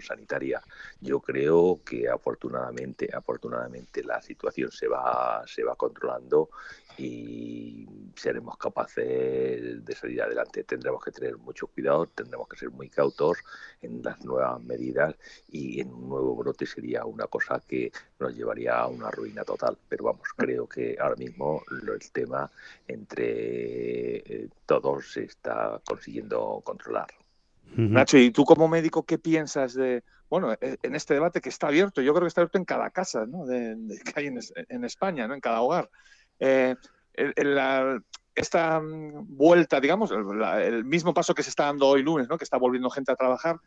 sanitaria. Yo creo que afortunadamente, afortunadamente la situación se va, se va controlando y seremos capaces de salir adelante. Tendremos que tener mucho cuidado, tendremos que ser muy cautos en las nuevas medidas y en un nuevo brote sería una cosa que nos llevaría a una ruina total. Pero vamos, creo que ahora mismo el tema entre eh, todos se está consiguiendo controlar. Nacho, ¿y tú como médico qué piensas de, bueno, e, en este debate que está abierto? Yo creo que está abierto en cada casa ¿no? de, que hay en, España, ¿no? en cada hogar. Eh, esta mm, vuelta, digamos, el, mismo paso que se está dando hoy lunes, ¿no? que está volviendo gente a trabajar,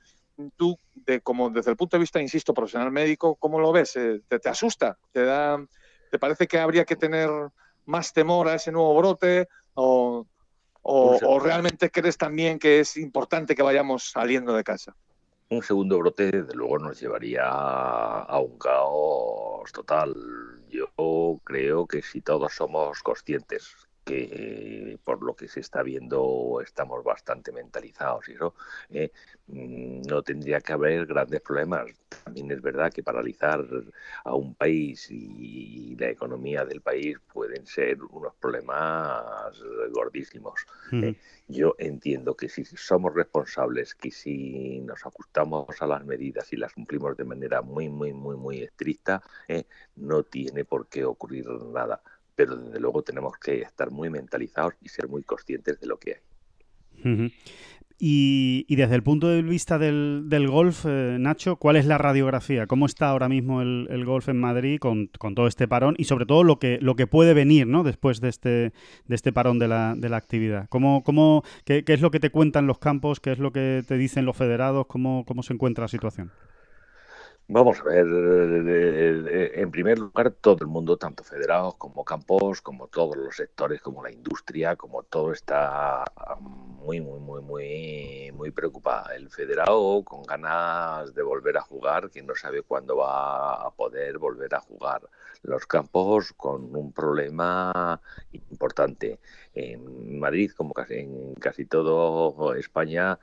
tú, de, como desde el punto de vista, insisto, profesional médico, ¿cómo lo ves? Eh, ¿Te, te asusta? ¿Te, da, ¿Te parece que habría que tener más temor a ese nuevo brote? ¿O, o, realmente crees también que es importante que vayamos saliendo de casa? Un segundo brote, desde luego, nos llevaría a un caos total. Yo creo que si todos somos conscientes que por lo que se está viendo estamos bastante mentalizados y eso eh, mm, no tendría que haber grandes problemas. También es verdad que paralizar a un país y la economía del país pueden ser unos problemas gordísimos. Eh, yo entiendo que si somos responsables, que si nos ajustamos a las medidas y las cumplimos de manera muy, muy, muy, muy estricta, eh, no tiene por qué ocurrir nada pero desde luego tenemos que estar muy mentalizados y ser muy conscientes de lo que hay. y, desde el punto de vista del, golf, eh, Nacho, ¿cuál es la radiografía? ¿Cómo está ahora mismo el, golf en Madrid con, todo este parón y sobre todo lo que, lo que puede venir ¿no? después de este, de este parón de la, de la actividad? ¿Cómo, cómo, qué, qué, es lo que te cuentan los campos? ¿Qué es lo que te dicen los federados? ¿Cómo, cómo se encuentra la situación? Vamos a ver, en primer lugar, todo el mundo, tanto federados como campos, como todos los sectores, como la industria, como todo está muy, muy, muy, muy, muy preocupada. El federado con ganas de volver a jugar, que no sabe cuándo va a poder volver a jugar. Los campos con un problema importante. En Madrid, como casi en casi todo España,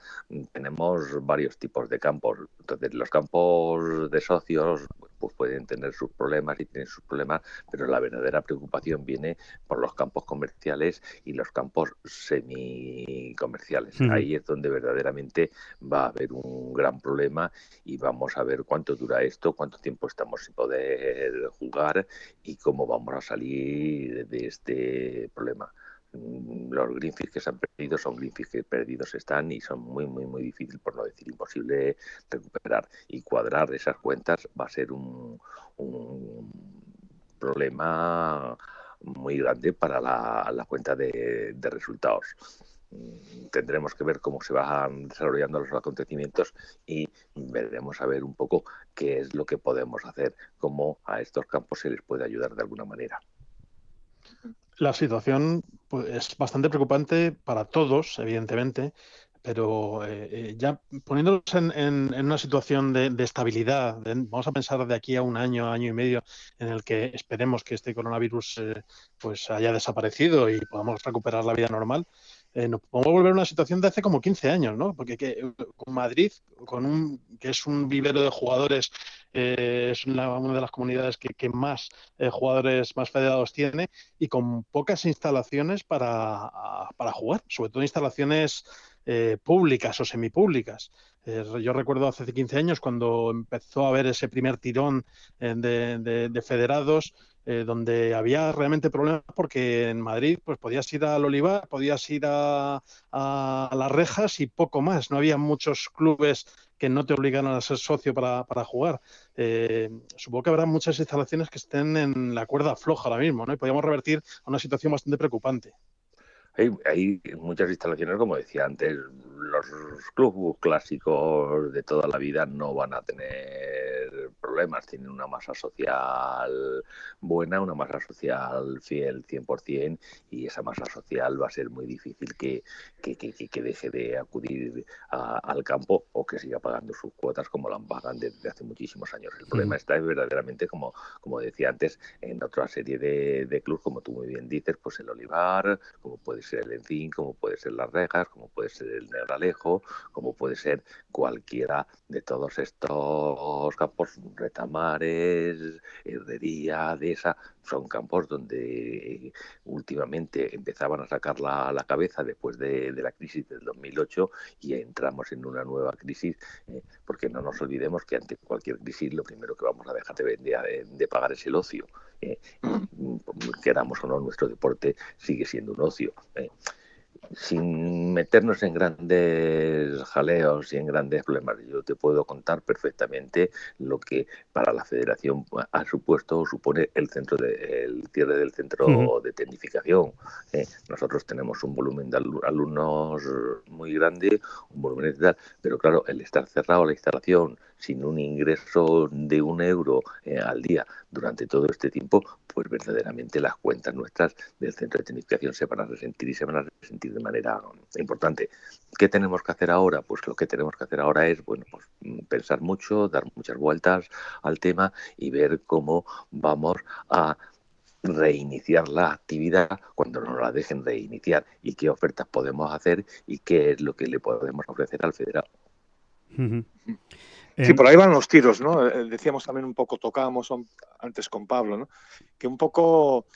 tenemos varios tipos de campos. Entonces, los campos de socios pues pueden tener sus problemas y tienen sus problemas, pero la verdadera preocupación viene por los campos comerciales y los campos semi-comerciales. Ahí es donde verdaderamente va a haber un gran problema y vamos a ver cuánto dura esto, cuánto tiempo estamos sin poder jugar y cómo vamos a salir de este problema. Mm, los greenfields que se han perdido son greenfields que perdidos están y son muy, muy, muy difícil, por no decir imposible, recuperar. Y cuadrar esas cuentas va a ser un, problema muy grande para la, cuenta de, resultados mm, tendremos que ver cómo se van desarrollando los acontecimientos y veremos a ver un poco qué es lo que podemos hacer, cómo a estos campos se les puede ayudar de alguna manera. La situación pues, es bastante preocupante para todos, evidentemente, pero eh, eh, ya poniéndonos en, una situación de, estabilidad, vamos a pensar de aquí a un año, año y medio, en el que esperemos que este coronavirus eh, pues haya desaparecido y podamos recuperar la vida normal, eh, nos podemos volver a una situación de hace como 15 años, ¿no? Porque con Madrid, con un, que es un vivero de jugadores, eh, es una, de las comunidades que, más eh, jugadores más federados tiene y con pocas instalaciones para, para jugar, sobre todo instalaciones públicas o semipúblicas. yo recuerdo hace 15 años cuando empezó a haber ese primer tirón de federados, eh, donde había realmente problemas porque en Madrid pues podías ir al Olivar, podías ir a, las rejas y poco más. No había muchos clubes que no te obligaran a ser socio para, jugar. Eh, supongo que habrá muchas instalaciones que estén en la cuerda floja ahora mismo, ¿no? Y podríamos revertir a una situación bastante preocupante. Hay, hay, muchas instalaciones, como decía antes, los clubes clásicos de toda la vida no van a tener problemas, tienen una masa social buena, una masa social fiel 100% y esa masa social va a ser muy difícil que, que, que, deje de acudir al campo o que siga pagando sus cuotas como la pagan desde hace muchísimos años. El problema está verdaderamente, como, como decía antes, en otra serie de, de clubes, como tú muy bien dices, pues el Olivar, como puede ser el Encín, como puede ser las Regas, como puede ser el Negralejo, como puede ser cualquiera de todos estos campos, retamares, herrería, de esa, son campos donde últimamente empezaban a sacar la, la cabeza después de, la crisis del 2008 y entramos en una nueva crisis, eh, porque no nos olvidemos que ante cualquier crisis lo primero que vamos a dejar de, de, de pagar es el ocio. Eh, queramos o no, nuestro deporte sigue siendo un ocio. Eh sin meternos en grandes jaleos y en grandes problemas, yo te puedo contar perfectamente lo que para la federación ha supuesto o supone el centro de, el cierre del centro de tecnificación. Eh, nosotros tenemos un volumen de alumnos muy grande, un volumen de tal, pero claro, el estar cerrado la instalación sin un ingreso de un euro eh, al día durante todo este tiempo, pues verdaderamente las cuentas nuestras del centro de tecnificación se van a resentir y se van a resentir de manera importante. ¿Qué tenemos que hacer ahora? Pues lo que tenemos que hacer ahora es, bueno, pues mm, pensar mucho, dar muchas vueltas al tema y ver cómo vamos a reiniciar la actividad cuando nos la dejen reiniciar y qué ofertas podemos hacer y qué es lo que le podemos ofrecer al federado. Sí, por ahí van los tiros, ¿no? Eh, decíamos también un poco, tocábamos antes con Pablo, ¿no? Que un poco,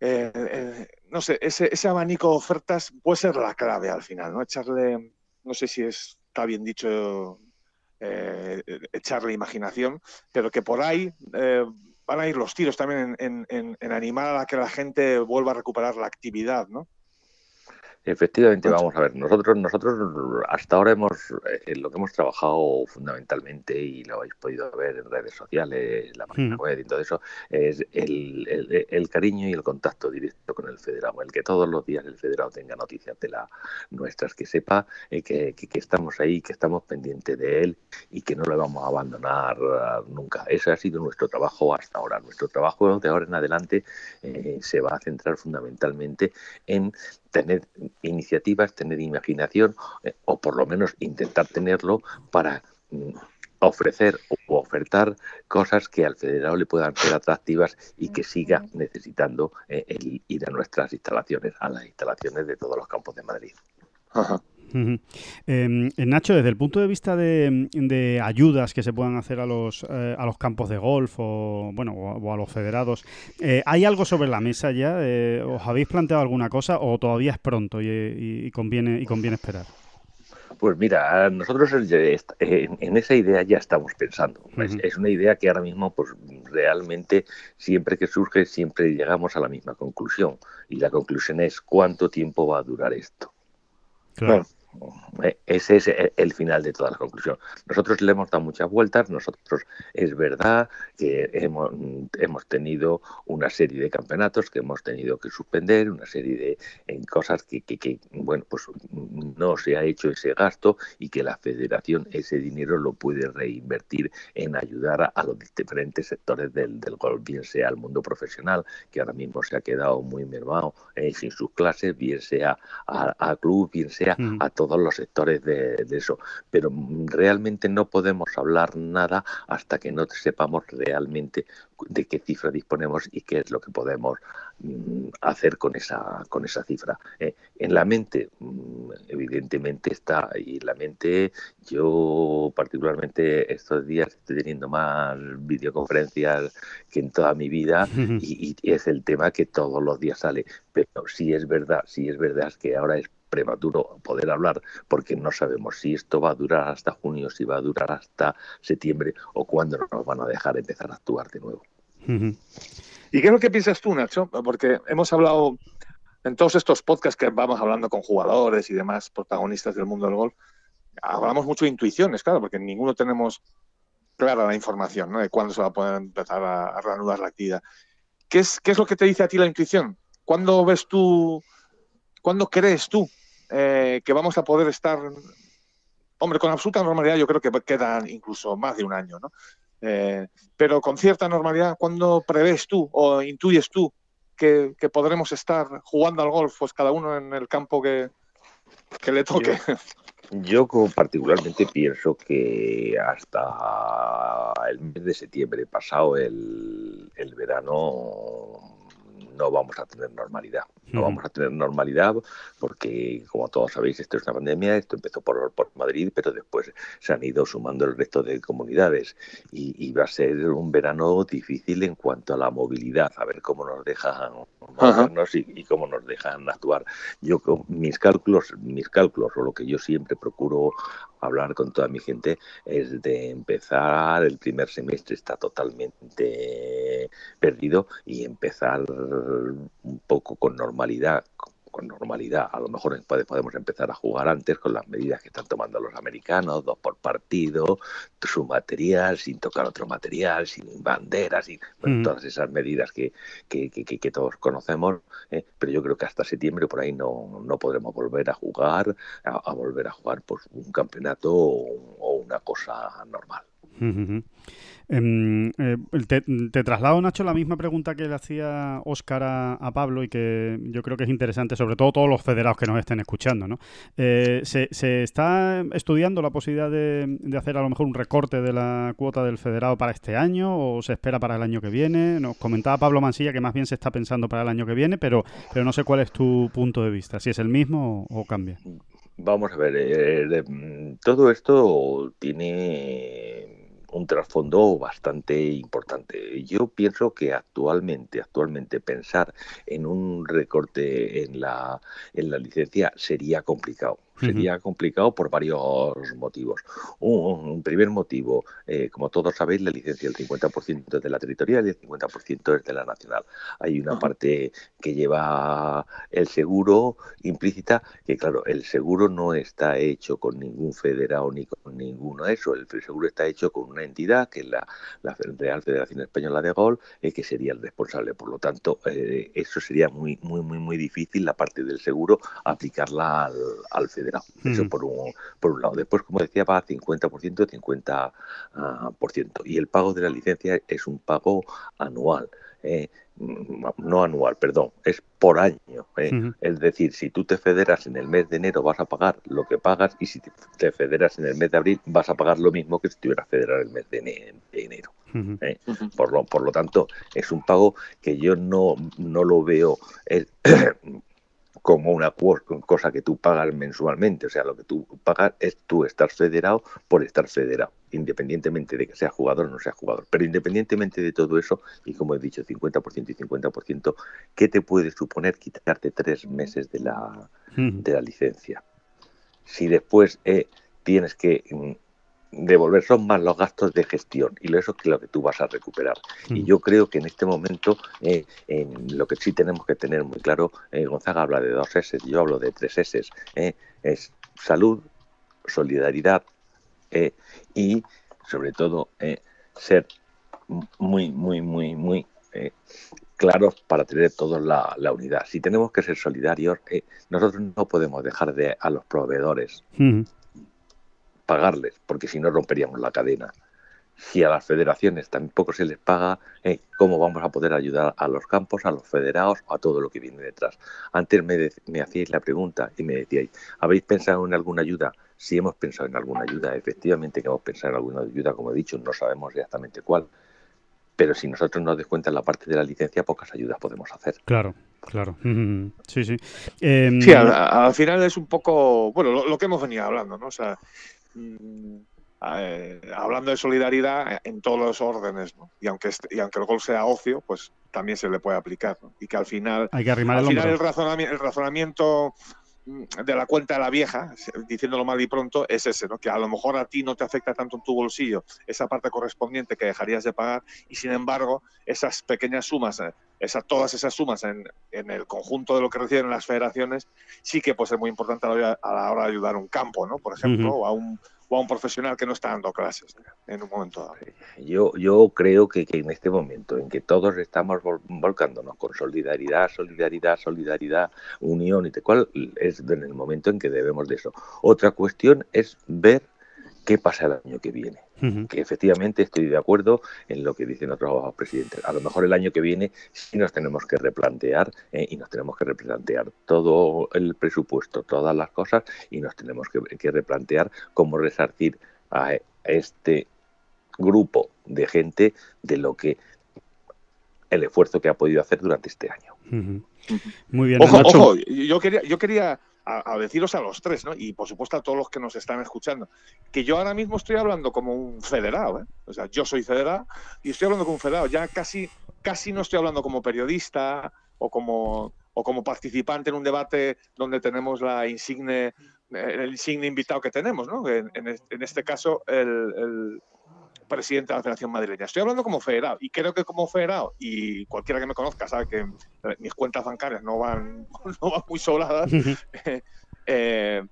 eh, eh, no sé, ese, ese, abanico de ofertas puede ser la clave al final, ¿no? Echarle, no sé si está bien dicho, echarle imaginación, pero que por ahí van a ir los tiros también en, en animar a que la gente vuelva a recuperar la actividad, ¿no? Efectivamente, vamos a ver, nosotros, nosotros hasta ahora hemos, eh, lo que hemos trabajado fundamentalmente, y lo habéis podido ver en redes sociales, la página hmm. web y todo eso, es el, el, cariño y el contacto directo con el federado, el que todos los días el federado tenga noticias de la nuestras, que sepa eh, que, que, estamos ahí, que estamos pendientes de él y que no lo vamos a abandonar uh, nunca. Ese ha sido nuestro trabajo hasta ahora. Nuestro trabajo de ahora en adelante eh, se va a centrar fundamentalmente en tener iniciativas, tener imaginación eh, o por lo menos intentar tenerlo para mm, ofrecer o ofertar cosas que al federado le puedan ser atractivas y que siga necesitando eh, el ir a nuestras instalaciones, a las instalaciones de todos los campos de Madrid. Em, Nacho, desde el punto de vista de, ayudas que se puedan hacer a los, eh, a los campos de golf o, bueno, o, a los federados, eh, ¿hay algo sobre la mesa ya? ¿Os habéis planteado alguna cosa o todavía es pronto y, conviene, y conviene esperar? Pues mira, nosotros en esa idea ya estamos pensando. es, una idea que ahora mismo, pues realmente, siempre que surge, siempre llegamos a la misma conclusión. Y la conclusión es cuánto tiempo va a durar esto. Claro. Ese es el final de toda la conclusión. Nosotros le hemos dado muchas vueltas, nosotros es verdad que hemos, hemos tenido una serie de campeonatos que hemos tenido que suspender, una serie de en cosas que, que, bueno, pues no se ha hecho ese gasto y que la federación ese dinero lo puede reinvertir en ayudar a, los diferentes sectores del, del, golf, bien sea al mundo profesional, que ahora mismo se ha quedado muy mermado eh, sin sus clases, bien sea a, club, bien sea mm. a todos los sectores de, eso. Pero realmente no podemos hablar nada hasta que no sepamos realmente de qué cifra disponemos y qué es lo que podemos mm, hacer con esa con esa cifra eh, en la mente mm, evidentemente está y la mente yo particularmente estos días estoy teniendo más videoconferencias que en toda mi vida y, y es el tema que todos los días sale pero sí es verdad sí es verdad que ahora es prematuro poder hablar porque no sabemos si esto va a durar hasta junio, si va a durar hasta septiembre o cuándo nos van a dejar empezar a actuar de nuevo. ¿Y qué es lo que piensas tú, Nacho? Porque hemos hablado en todos estos podcasts que vamos hablando con jugadores y demás protagonistas del mundo del golf, hablamos mucho de intuiciones, claro, porque ninguno tenemos clara la información ¿no? de cuándo se va a poder empezar a, a reanudar la actividad. ¿Qué es, ¿Qué es lo que te dice a ti la intuición? ¿Cuándo ves tú, cuándo crees tú eh, que vamos a poder estar, hombre, con absoluta normalidad yo creo que quedan incluso más de un año, ¿no? Eh, pero con cierta normalidad, ¿cuándo prevés tú o intuyes tú que, podremos estar jugando al golf, pues cada uno en el campo que, le toque? Yo, particularmente pienso que hasta el mes de septiembre pasado, el, el verano, no vamos a tener normalidad. No vamos a tener normalidad porque, como todos sabéis, esto es una pandemia, esto empezó por, por Madrid, pero después se han ido sumando el resto de comunidades y, va a ser un verano difícil en cuanto a la movilidad, a ver cómo nos dejan movernos y, y, cómo nos dejan actuar. Yo, mis cálculos, mis cálculos, o lo que yo siempre procuro hablar con toda mi gente, es de empezar el primer semestre está totalmente perdido y empezar un poco con normalidad, con normalidad. A lo mejor podemos empezar a jugar antes con las medidas que están tomando los americanos, dos por partido, su material, sin tocar otro material, sin banderas, y mm. todas esas medidas que, que, que, todos conocemos. ¿eh? Pero yo creo que hasta septiembre por ahí no, no podremos volver a jugar, a, volver a jugar pues, un campeonato o, una cosa normal. eh, te, traslado, Nacho, la misma pregunta que le hacía Óscar a, Pablo y que yo creo que es interesante, sobre todo todos los federados que nos estén escuchando. ¿no? Eh, ¿se, está estudiando la posibilidad de, hacer a lo mejor un recorte de la cuota del federado para este año o se espera para el año que viene? Nos comentaba Pablo Mansilla que más bien se está pensando para el año que viene, pero, no sé cuál es tu punto de vista, si es el mismo o, cambia. Vamos a ver, eh, todo esto tiene un trasfondo bastante importante. Yo pienso que actualmente, actualmente pensar en un recorte en la, en la licencia sería complicado. Sería complicado por varios motivos. Un, primer motivo, eh, como todos sabéis, la licencia el 50% es de la territorial y el 50% es de la nacional. Hay una parte que lleva el seguro implícita, que claro, el seguro no está hecho con ningún federado ni con ninguno de eso. El seguro está hecho con una entidad que es la, Real Federación Española de Gol, eh, que sería el responsable. Por lo tanto, eh, eso sería muy, muy, muy, muy difícil la parte del seguro aplicarla al, al federado eso mm. por un, por un lado. Después, como decía, va 50%, 50%. Y el pago de la licencia es un pago anual. eh, no anual, perdón, es por año. ¿eh? Es decir, si tú te federas en el mes de enero vas a pagar lo que pagas y si te federas en el mes de abril vas a pagar lo mismo que si estuvieras federado el mes de enero. ¿eh? por, lo, por lo tanto, es un pago que yo no, no lo veo como una cosa que tú pagas mensualmente. O sea, lo que tú pagas es tú estar federado por estar federado, independientemente de que sea jugador o no sea jugador. Pero independientemente de todo eso, y como he dicho, 50% y 50%, ¿qué te puede suponer quitarte tres meses de la, de la licencia? Si después eh, tienes que mm, devolver son más los gastos de gestión y eso es lo que tú vas a recuperar. Y mm. yo creo que en este momento eh, en lo que sí tenemos que tener muy claro, eh, Gonzaga habla de dos S, yo hablo de tres S, eh, es salud, solidaridad y sobre todo ser muy, muy, muy, muy claros para tener todos la, unidad. Si tenemos que ser solidarios, nosotros no podemos dejar de a los proveedores. Mm pagarles, porque si no romperíamos la cadena. Si a las federaciones tampoco se les paga, eh, ¿cómo vamos a poder ayudar a los campos, a los federados, a todo lo que viene detrás? Antes me, me hacíais la pregunta y me decíais, ¿habéis pensado en alguna ayuda? Si hemos pensado en alguna ayuda, efectivamente que hemos pensado en alguna ayuda, como he dicho, no sabemos exactamente cuál, pero si nosotros nos descuentan la parte de la licencia, pocas ayudas podemos hacer. Claro, claro. Sí, sí. Sí, al, final es un poco, bueno, lo, lo, que hemos venido hablando, ¿no? O sea, eh, hablando de solidaridad en todos los órdenes, y aunque y aunque el gol sea ocio, pues también se le puede aplicar, y que al final, Hay que arrimar al final el, razonamiento, el razonamiento mm, de la cuenta de la vieja, diciéndolo mal y pronto, es ese, ¿no? que a lo mejor a ti no te afecta tanto en tu bolsillo esa parte correspondiente que dejarías de pagar y sin embargo esas pequeñas sumas, eh, esas, todas esas sumas en, en, el conjunto de lo que reciben las federaciones sí que puede ser muy importante a la hora, de ayudar a un campo, ¿no? por ejemplo, o a un o a un profesional que no está dando clases en un momento dado. Yo, yo creo que, que en este momento en que todos estamos volcándonos con solidaridad, solidaridad, solidaridad, unión y tal cual, es en el momento en que debemos de eso. Otra cuestión es ver qué pasa el año que viene. Que efectivamente estoy de acuerdo en lo que dicen otros presidentes. A lo mejor el año que viene sí nos tenemos que replantear eh, y nos tenemos que replantear todo el presupuesto, todas las cosas y nos tenemos que, replantear cómo resarcir a este grupo de gente de lo que el esfuerzo que ha podido hacer durante este año. Muy bien. Ojo, ojo, yo quería, yo quería a, deciros a los tres, ¿no? Y por supuesto a todos los que nos están escuchando, que yo ahora mismo estoy hablando como un federado, ¿eh? O sea, yo soy federado y estoy hablando como un federado. Ya casi, casi no estoy hablando como periodista o como, o como participante en un debate donde tenemos la insigne, el insigne invitado que tenemos, ¿no? En, en este caso, el presidente de la Federación Madrileña. Estoy hablando como federado y creo que como federado, y cualquiera que me conozca sabe que eh, mis cuentas bancarias no van, no van muy sobradas, eh,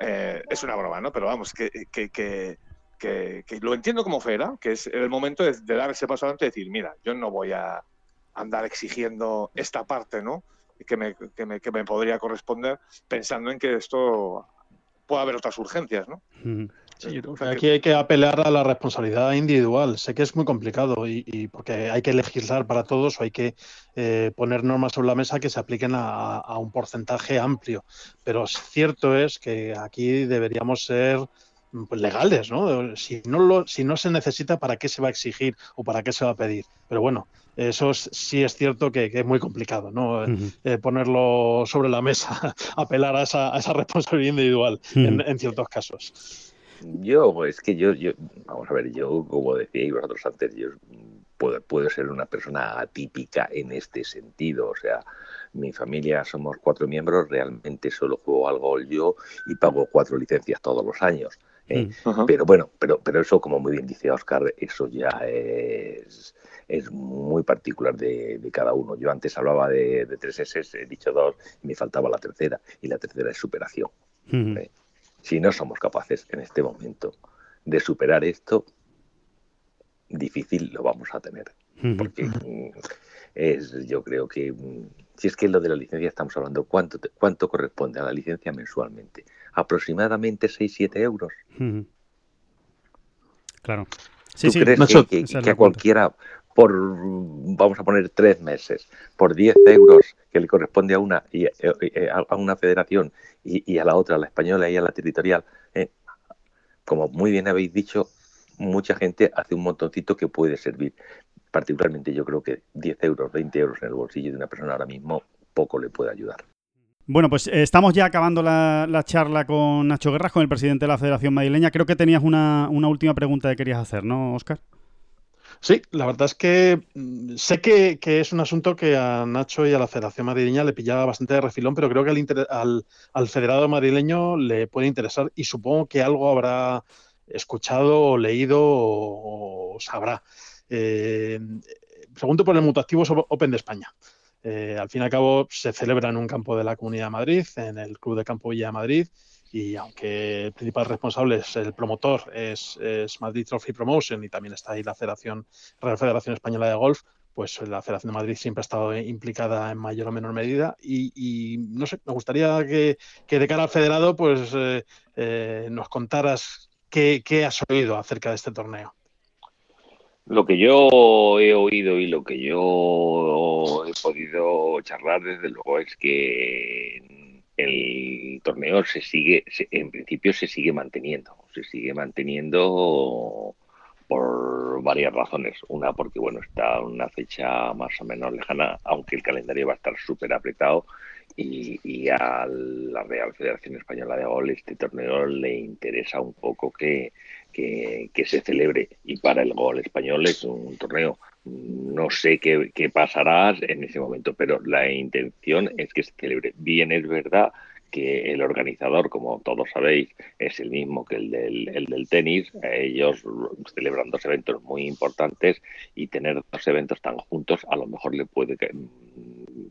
eh, es una broma, ¿no? Pero vamos, que, que, que, que, lo entiendo como federado, que es el momento de, dar ese paso adelante y decir, mira, yo no voy a andar exigiendo esta parte, ¿no? Que me, que me, que me podría corresponder pensando en que esto puede haber otras urgencias, ¿no? aquí hay que apelar a la responsabilidad individual. Sé que es muy complicado y, porque hay que legislar para todos o hay que eh, poner normas sobre la mesa que se apliquen a, un porcentaje amplio. Pero cierto es que aquí deberíamos ser pues, legales, ¿no? Si no, lo, si no se necesita, ¿para qué se va a exigir o para qué se va a pedir? Pero bueno, eso sí es cierto que, es muy complicado, ¿no? Eh, ponerlo sobre la mesa, apelar a esa, responsabilidad individual en ciertos casos. Yo, es que yo, yo, vamos a ver, yo, como decíais vosotros antes, yo puedo, puedo ser una persona atípica en este sentido. O sea, mi familia somos cuatro miembros, realmente solo juego al gol yo y pago cuatro licencias todos los años. ¿Eh? Mm. Pero bueno, pero, pero eso, como muy bien dice Oscar, eso ya es, es muy particular de, cada uno. Yo antes hablaba de, tres S, he dicho dos, y me faltaba la tercera, y la tercera es superación. ¿eh? Si no somos capaces en este momento de superar esto, difícil lo vamos a tener. Porque mm, es, yo creo que, mm, si es que lo de la licencia estamos hablando, ¿cuánto, cuánto corresponde a la licencia mensualmente? Aproximadamente 6-7 euros. Claro. ¿Tú crees que, a cualquiera por, vamos a poner, tres meses, por 10 euros que le corresponde a una, y, a una federación y, a la otra, a la española y a la territorial, como muy bien habéis dicho, mucha gente hace un montoncito que puede servir. Particularmente yo creo que 10 euros, 20 euros en el bolsillo de una persona ahora mismo poco le puede ayudar. Bueno, pues eh, estamos ya acabando la, charla con Nacho Guerras, con el presidente de la Federación Madrileña. Creo que tenías una, última pregunta que querías hacer, ¿no, Oscar? Sí, la verdad es que mm, sé que, es un asunto que a Nacho y a la Federación Madrileña le pillaba bastante de refilón, pero creo que al, federado madrileño le puede interesar y supongo que algo habrá escuchado o leído o, sabrá. Eh, pregunto por el Mutactivo Open de España. Eh, al fin y al cabo se celebra en un campo de la Comunidad de Madrid, en el Club de Campo Villa de Madrid, y aunque el principal responsable es el promotor, es, Madrid Trophy Promotion y también está ahí la Federación, Real Federación Española de Golf, pues la Federación de Madrid siempre ha estado implicada en mayor o menor medida y, no sé, me gustaría que, de cara al federado pues eh, eh, nos contaras qué, qué has oído acerca de este torneo. Lo que yo he oído y lo que yo he podido charlar, desde luego, es que el torneo se sigue, en principio se sigue manteniendo, se sigue manteniendo por varias razones. Una, porque bueno, está una fecha más o menos lejana, aunque el calendario va a estar súper apretado. Y, y, a la Real Federación Española de Gol este torneo le interesa un poco que, que, se celebre y para el gol español es un torneo. No sé qué, qué pasará en ese momento, pero la intención es que se celebre. Bien, es verdad que el organizador, como todos sabéis, es el mismo que el del, el del tenis. Ellos celebran dos eventos muy importantes y tener dos eventos tan juntos a lo mejor le puede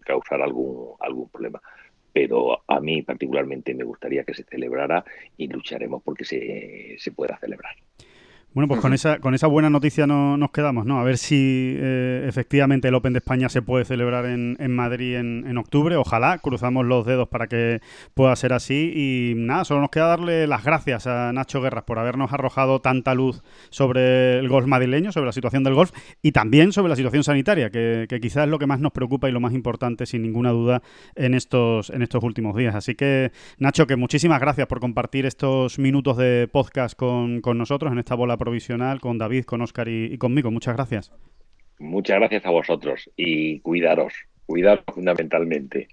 causar algún, algún problema pero a mí particularmente me gustaría que se celebrara y lucharemos porque se, se pueda celebrar. Bueno, pues con esa, con esa buena noticia no, nos quedamos, ¿no? A ver si eh, efectivamente el Open de España se puede celebrar en, en Madrid en, en, octubre. Ojalá, cruzamos los dedos para que pueda ser así. Y nada, solo nos queda darle las gracias a Nacho Guerras por habernos arrojado tanta luz sobre el golf madrileño, sobre la situación del golf y también sobre la situación sanitaria, que, que quizás es lo que más nos preocupa y lo más importante, sin ninguna duda, en estos, en estos últimos días. Así que, Nacho, que muchísimas gracias por compartir estos minutos de podcast con, con nosotros en esta bola provisional con David, con Oscar y, conmigo. Muchas gracias. Muchas gracias a vosotros y cuidaros, cuidaros fundamentalmente.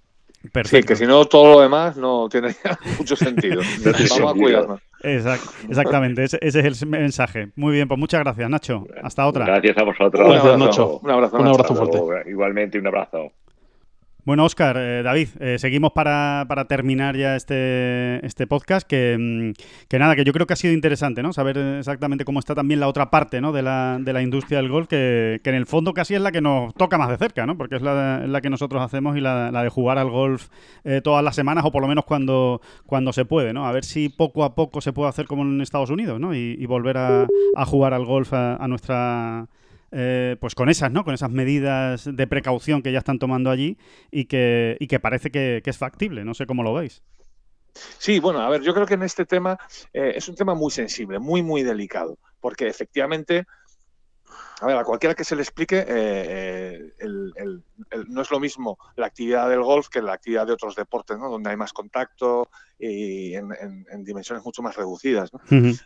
Perfecto. Sí, que si no todo lo demás no tiene mucho sentido. Vamos a cuidarnos. exactamente, ese, es el mensaje. Muy bien, pues muchas gracias, Nacho. Hasta otra. Gracias a vosotros. Un abrazo, Nacho. Un abrazo, un abrazo fuerte. Igualmente, un abrazo. Bueno, Oscar, eh, David, eh, seguimos para, para, terminar ya este, este podcast, que, mm, que, nada, que yo creo que ha sido interesante, ¿no? Saber exactamente cómo está también la otra parte, ¿no? De la, de la industria del golf, que, que, en el fondo casi es la que nos toca más de cerca, ¿no? Porque es la, la que nosotros hacemos y la, de jugar al golf eh, todas las semanas o por lo menos cuando, cuando se puede, ¿no? A ver si poco a poco se puede hacer como en Estados Unidos, ¿no? Y, volver a, a, jugar al golf a nuestra eh, pues con esas, ¿no? Con esas medidas de precaución que ya están tomando allí y que, y que parece que, es factible. No sé cómo lo veis. Sí, bueno, a ver, yo creo que en este tema eh, es un tema muy sensible, muy, muy delicado, porque efectivamente a ver, a cualquiera que se le explique, eh, no es lo mismo la actividad del golf que la actividad de otros deportes, ¿no? Donde hay más contacto y en, dimensiones mucho más reducidas,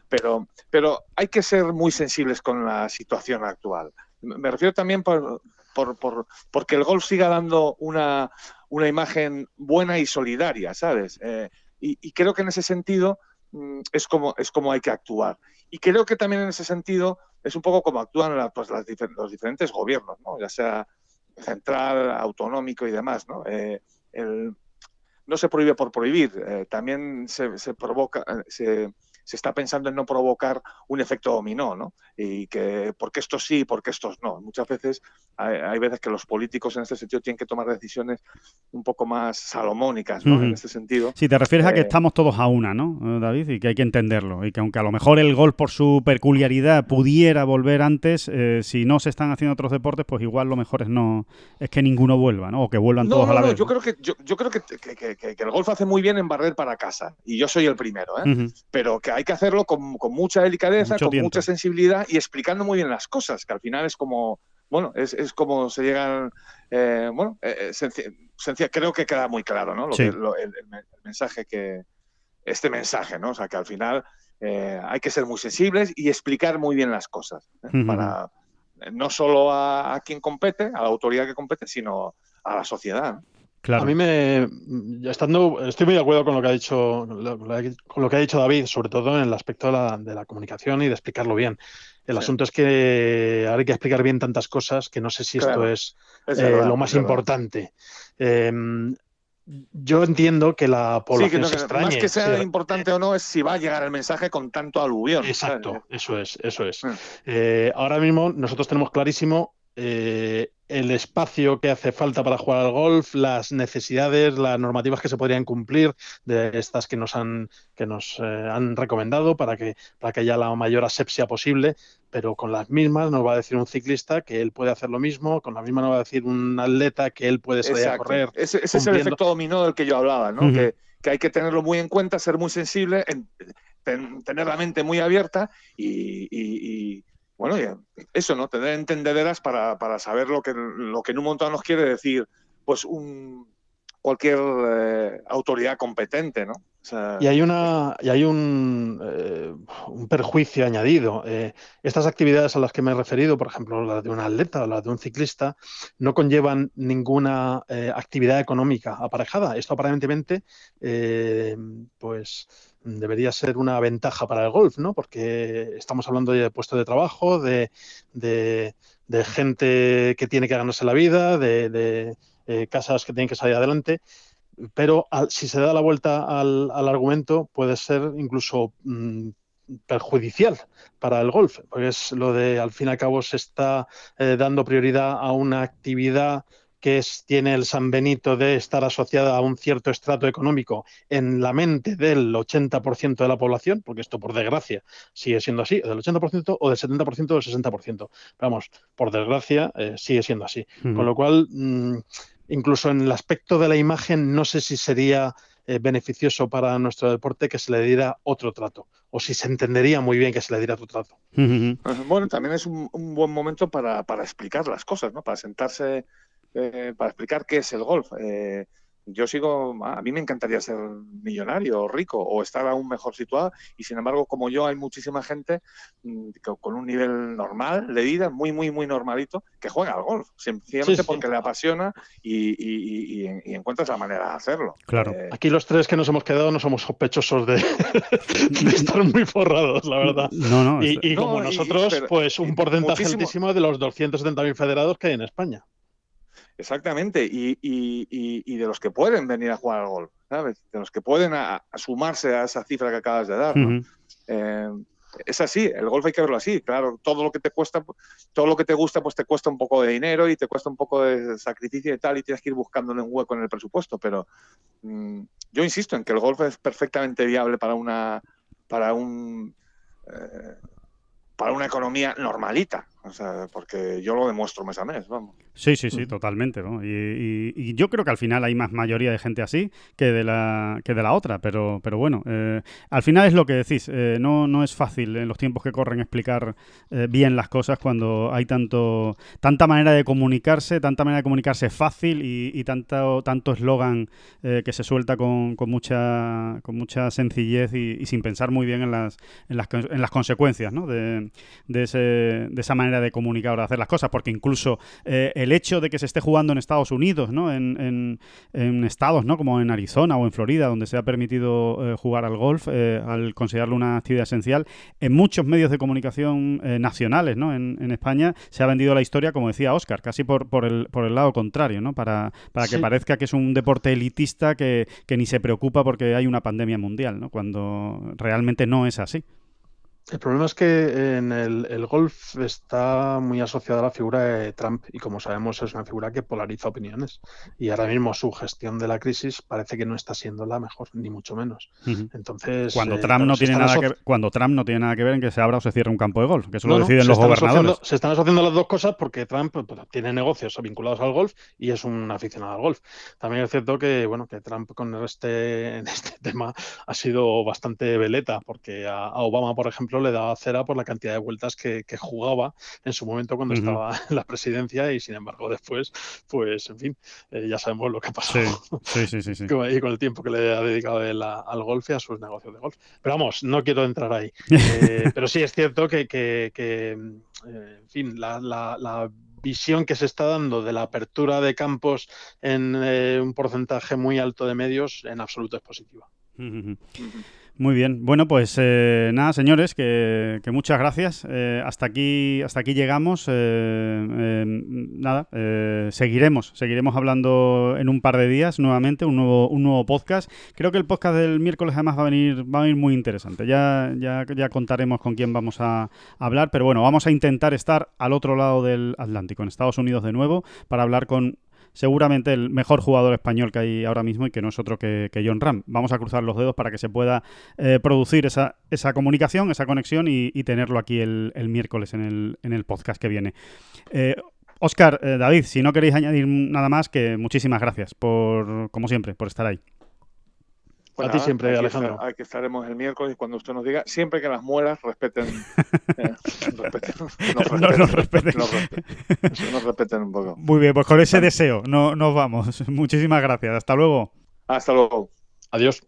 pero, pero hay que ser muy sensibles con la situación actual. Me refiero también por, por, porque el golf siga dando una, una imagen buena y solidaria, ¿sabes? Eh, y, creo que en ese sentido mm, es como, es como hay que actuar. Y creo que también en ese sentido es un poco como actúan pues, los diferentes gobiernos, ¿no? ya sea central, autonómico y demás. No, eh, no se prohíbe por prohibir, eh, también se, se provoca, se, se está pensando en no provocar un efecto dominó, ¿no? Y que porque estos sí, porque estos no. Muchas veces hay, veces que los políticos en este sentido tienen que tomar decisiones un poco más salomónicas, ¿no? En este sentido. Sí, te refieres a que eh, estamos todos a una, ¿no, David? Y que hay que entenderlo. Y que aunque a lo mejor el gol por su peculiaridad pudiera volver antes, eh, si no se están haciendo otros deportes, pues igual lo mejor es no es que ninguno vuelva, ¿no? O que vuelvan todos a la vez. Yo creo que yo, creo que, el golf hace muy bien en barrer para casa. Y yo soy el primero, ¿eh? Pero que hay que hacerlo con, mucha delicadeza, con mucha sensibilidad y explicando muy bien las cosas, que al final es como, bueno, es, es como se llegan, eh, bueno, eh, eh creo que queda muy claro, ¿no? Lo que, el, mensaje que, este mensaje, ¿no? O sea, que al final eh, hay que ser muy sensibles y explicar muy bien las cosas, para no solo a, quien compete, a la autoridad que compete, sino a la sociedad. A mí me, estando, estoy muy de acuerdo con lo que ha dicho, con lo que ha dicho David, sobre todo en el aspecto de la, comunicación y de explicarlo bien. El asunto es que ahora hay que explicar bien tantas cosas que no sé si esto es, eh, lo más importante. Em, yo entiendo que la población sí, que Más que sea importante o no es si va a llegar el mensaje con tanto aluvión. Exacto, eso es, eso es. Mm. Eh, ahora mismo nosotros tenemos clarísimo eh, el espacio que hace falta para jugar al golf, las necesidades, las normativas que se podrían cumplir de estas que nos han, que nos eh, han recomendado para que, para que haya la mayor asepsia posible, pero con las mismas nos va a decir un ciclista que él puede hacer lo mismo, con la misma nos va a decir un atleta que él puede salir a correr. Ese, es el efecto dominó del que yo hablaba, ¿no? que, hay que tenerlo muy en cuenta, ser muy sensible, tener la mente muy abierta y bueno, eso, ¿no? Tener entendederas para, para saber lo que, lo que en un montón nos quiere decir, pues un, cualquier eh, autoridad competente, ¿no? Y hay una y hay un, eh, perjuicio añadido. Eh, estas actividades a las que me he referido, por ejemplo, las de un atleta o las de un ciclista, no conllevan ninguna actividad económica aparejada. Esto aparentemente, pues debería ser una ventaja para el golf, ¿no? Porque estamos hablando de puestos de trabajo, de, gente que tiene que ganarse la vida, de, eh, casas que tienen que salir adelante. Pero si se da la vuelta al, argumento, puede ser incluso mm, perjudicial para el golf, porque es lo de, al fin y al cabo, se está eh, dando prioridad a una actividad que tiene el San Benito de estar asociada a un cierto estrato económico en la mente del 80% de la población, porque esto por desgracia sigue siendo así, del 80% o del 70% o del 60%. Vamos, por desgracia eh, sigue siendo así. Con lo cual, mm, incluso en el aspecto de la imagen, no sé si sería eh, beneficioso para nuestro deporte que se le diera otro trato, o si se entendería muy bien que se le diera otro trato. Pues, bueno, también es un, buen momento para, para, explicar las cosas, ¿no? Para sentarse eh, para explicar qué es el golf. Eh, yo sigo, a mí me encantaría ser millonario o rico o estar aún mejor situado y sin embargo como yo hay muchísima gente mm, con un nivel normal de vida, muy, muy, muy normalito, que juega al golf, sencillamente porque le apasiona y, encuentras la manera de hacerlo. Claro. Eh, Aquí los tres que nos hemos quedado no somos sospechosos de, estar muy forrados, la verdad. No, no. Y, como nosotros, pues un porcentaje altísimo de los 270.000 federados que hay en España. Exactamente, y, y, de los que pueden venir a jugar al golf, ¿sabes? De los que pueden sumarse a esa cifra que acabas de dar. Eh, es así, el golf hay que verlo así, claro, todo lo que te cuesta, todo lo que te gusta, pues te cuesta un poco de dinero y te cuesta un poco de sacrificio y tal, y tienes que ir buscando un hueco en el presupuesto, pero mm, yo insisto en que el golf es perfectamente viable para una, para un, eh, para una economía normalita, o sea, porque yo lo demuestro mes a mes, vamos. Sí, sí, sí, totalmente, ¿no? Y, yo creo que al final hay más mayoría de gente así que de la, que de la otra, pero, pero bueno, eh, al final es lo que decís, eh, no, no es fácil en los tiempos que corren explicar eh, bien las cosas cuando hay tanto tanta manera de comunicarse, tanta manera de comunicarse fácil y, tanto tanto eslogan que se suelta con, con, mucha con mucha sencillez y, sin pensar muy bien en las, en las, en las consecuencias, ¿no? De, de, ese, de esa manera de comunicar o de hacer las cosas, porque incluso eh, el hecho de que se esté jugando en Estados Unidos, ¿no? En, en, estados, ¿no? Como en Arizona o en Florida, donde se ha permitido eh, jugar al golf, eh, al considerarlo una actividad esencial, en muchos medios de comunicación nacionales, ¿no? En, España se ha vendido la historia, como decía Oscar, casi por, por, el, por el lado contrario, ¿no? Para, para que parezca que es un deporte elitista que, que ni se preocupa porque hay una pandemia mundial, ¿no? Cuando realmente no es así. El problema es que en el, golf está muy asociada a la figura de Trump y como sabemos es una figura que polariza opiniones y ahora mismo su gestión de la crisis parece que no está siendo la mejor ni mucho menos. Entonces cuando eh, Trump no tiene nada que cuando Trump no tiene nada que ver en que se abra o se cierre un campo de golf, que eso lo deciden los gobernadores. Se están asociando las dos cosas porque Trump pues, tiene negocios vinculados al golf y es un aficionado al golf. También es cierto que bueno que Trump con este en este tema ha sido bastante veleta porque a Obama por ejemplo ejemplo, le daba cera por la cantidad de vueltas que, jugaba en su momento cuando estaba en la presidencia y sin embargo después, pues en fin, eh, ya sabemos lo que ha pasado. Sí, sí, sí, sí, y con el tiempo que le ha dedicado él al golf y a sus negocios de golf. Pero vamos, no quiero entrar ahí. Eh, pero sí es cierto que, que, en fin, la, la visión que se está dando de la apertura de campos en eh, un porcentaje muy alto de medios en absoluto es positiva. Muy bien. Bueno, pues eh, nada, señores, que, muchas gracias. Eh, hasta aquí, hasta aquí llegamos. Eh, nada, seguiremos, seguiremos hablando en un par de días nuevamente un nuevo, un nuevo podcast. Creo que el podcast del miércoles además va a venir, va a venir muy interesante. Ya, ya, ya contaremos con quién vamos a hablar, pero bueno, vamos a intentar estar al otro lado del Atlántico, en Estados Unidos de nuevo, para hablar con seguramente el mejor jugador español que hay ahora mismo y que no es otro que, John Ram. Vamos a cruzar los dedos para que se pueda eh, producir esa, esa, comunicación, esa conexión y, tenerlo aquí el, miércoles en el, en el, podcast que viene. Oscar, eh, eh, David, si no queréis añadir nada más, que muchísimas gracias por, como siempre, por estar ahí a ti siempre, Alejandro. aquí estaremos el miércoles cuando usted nos diga, siempre que las muelas respeten. Eh, respeten, nos respeten, nos respeten, un poco. Muy bien, pues con ese deseo no, nos vamos. Muchísimas gracias. Hasta luego. Hasta luego. Adiós.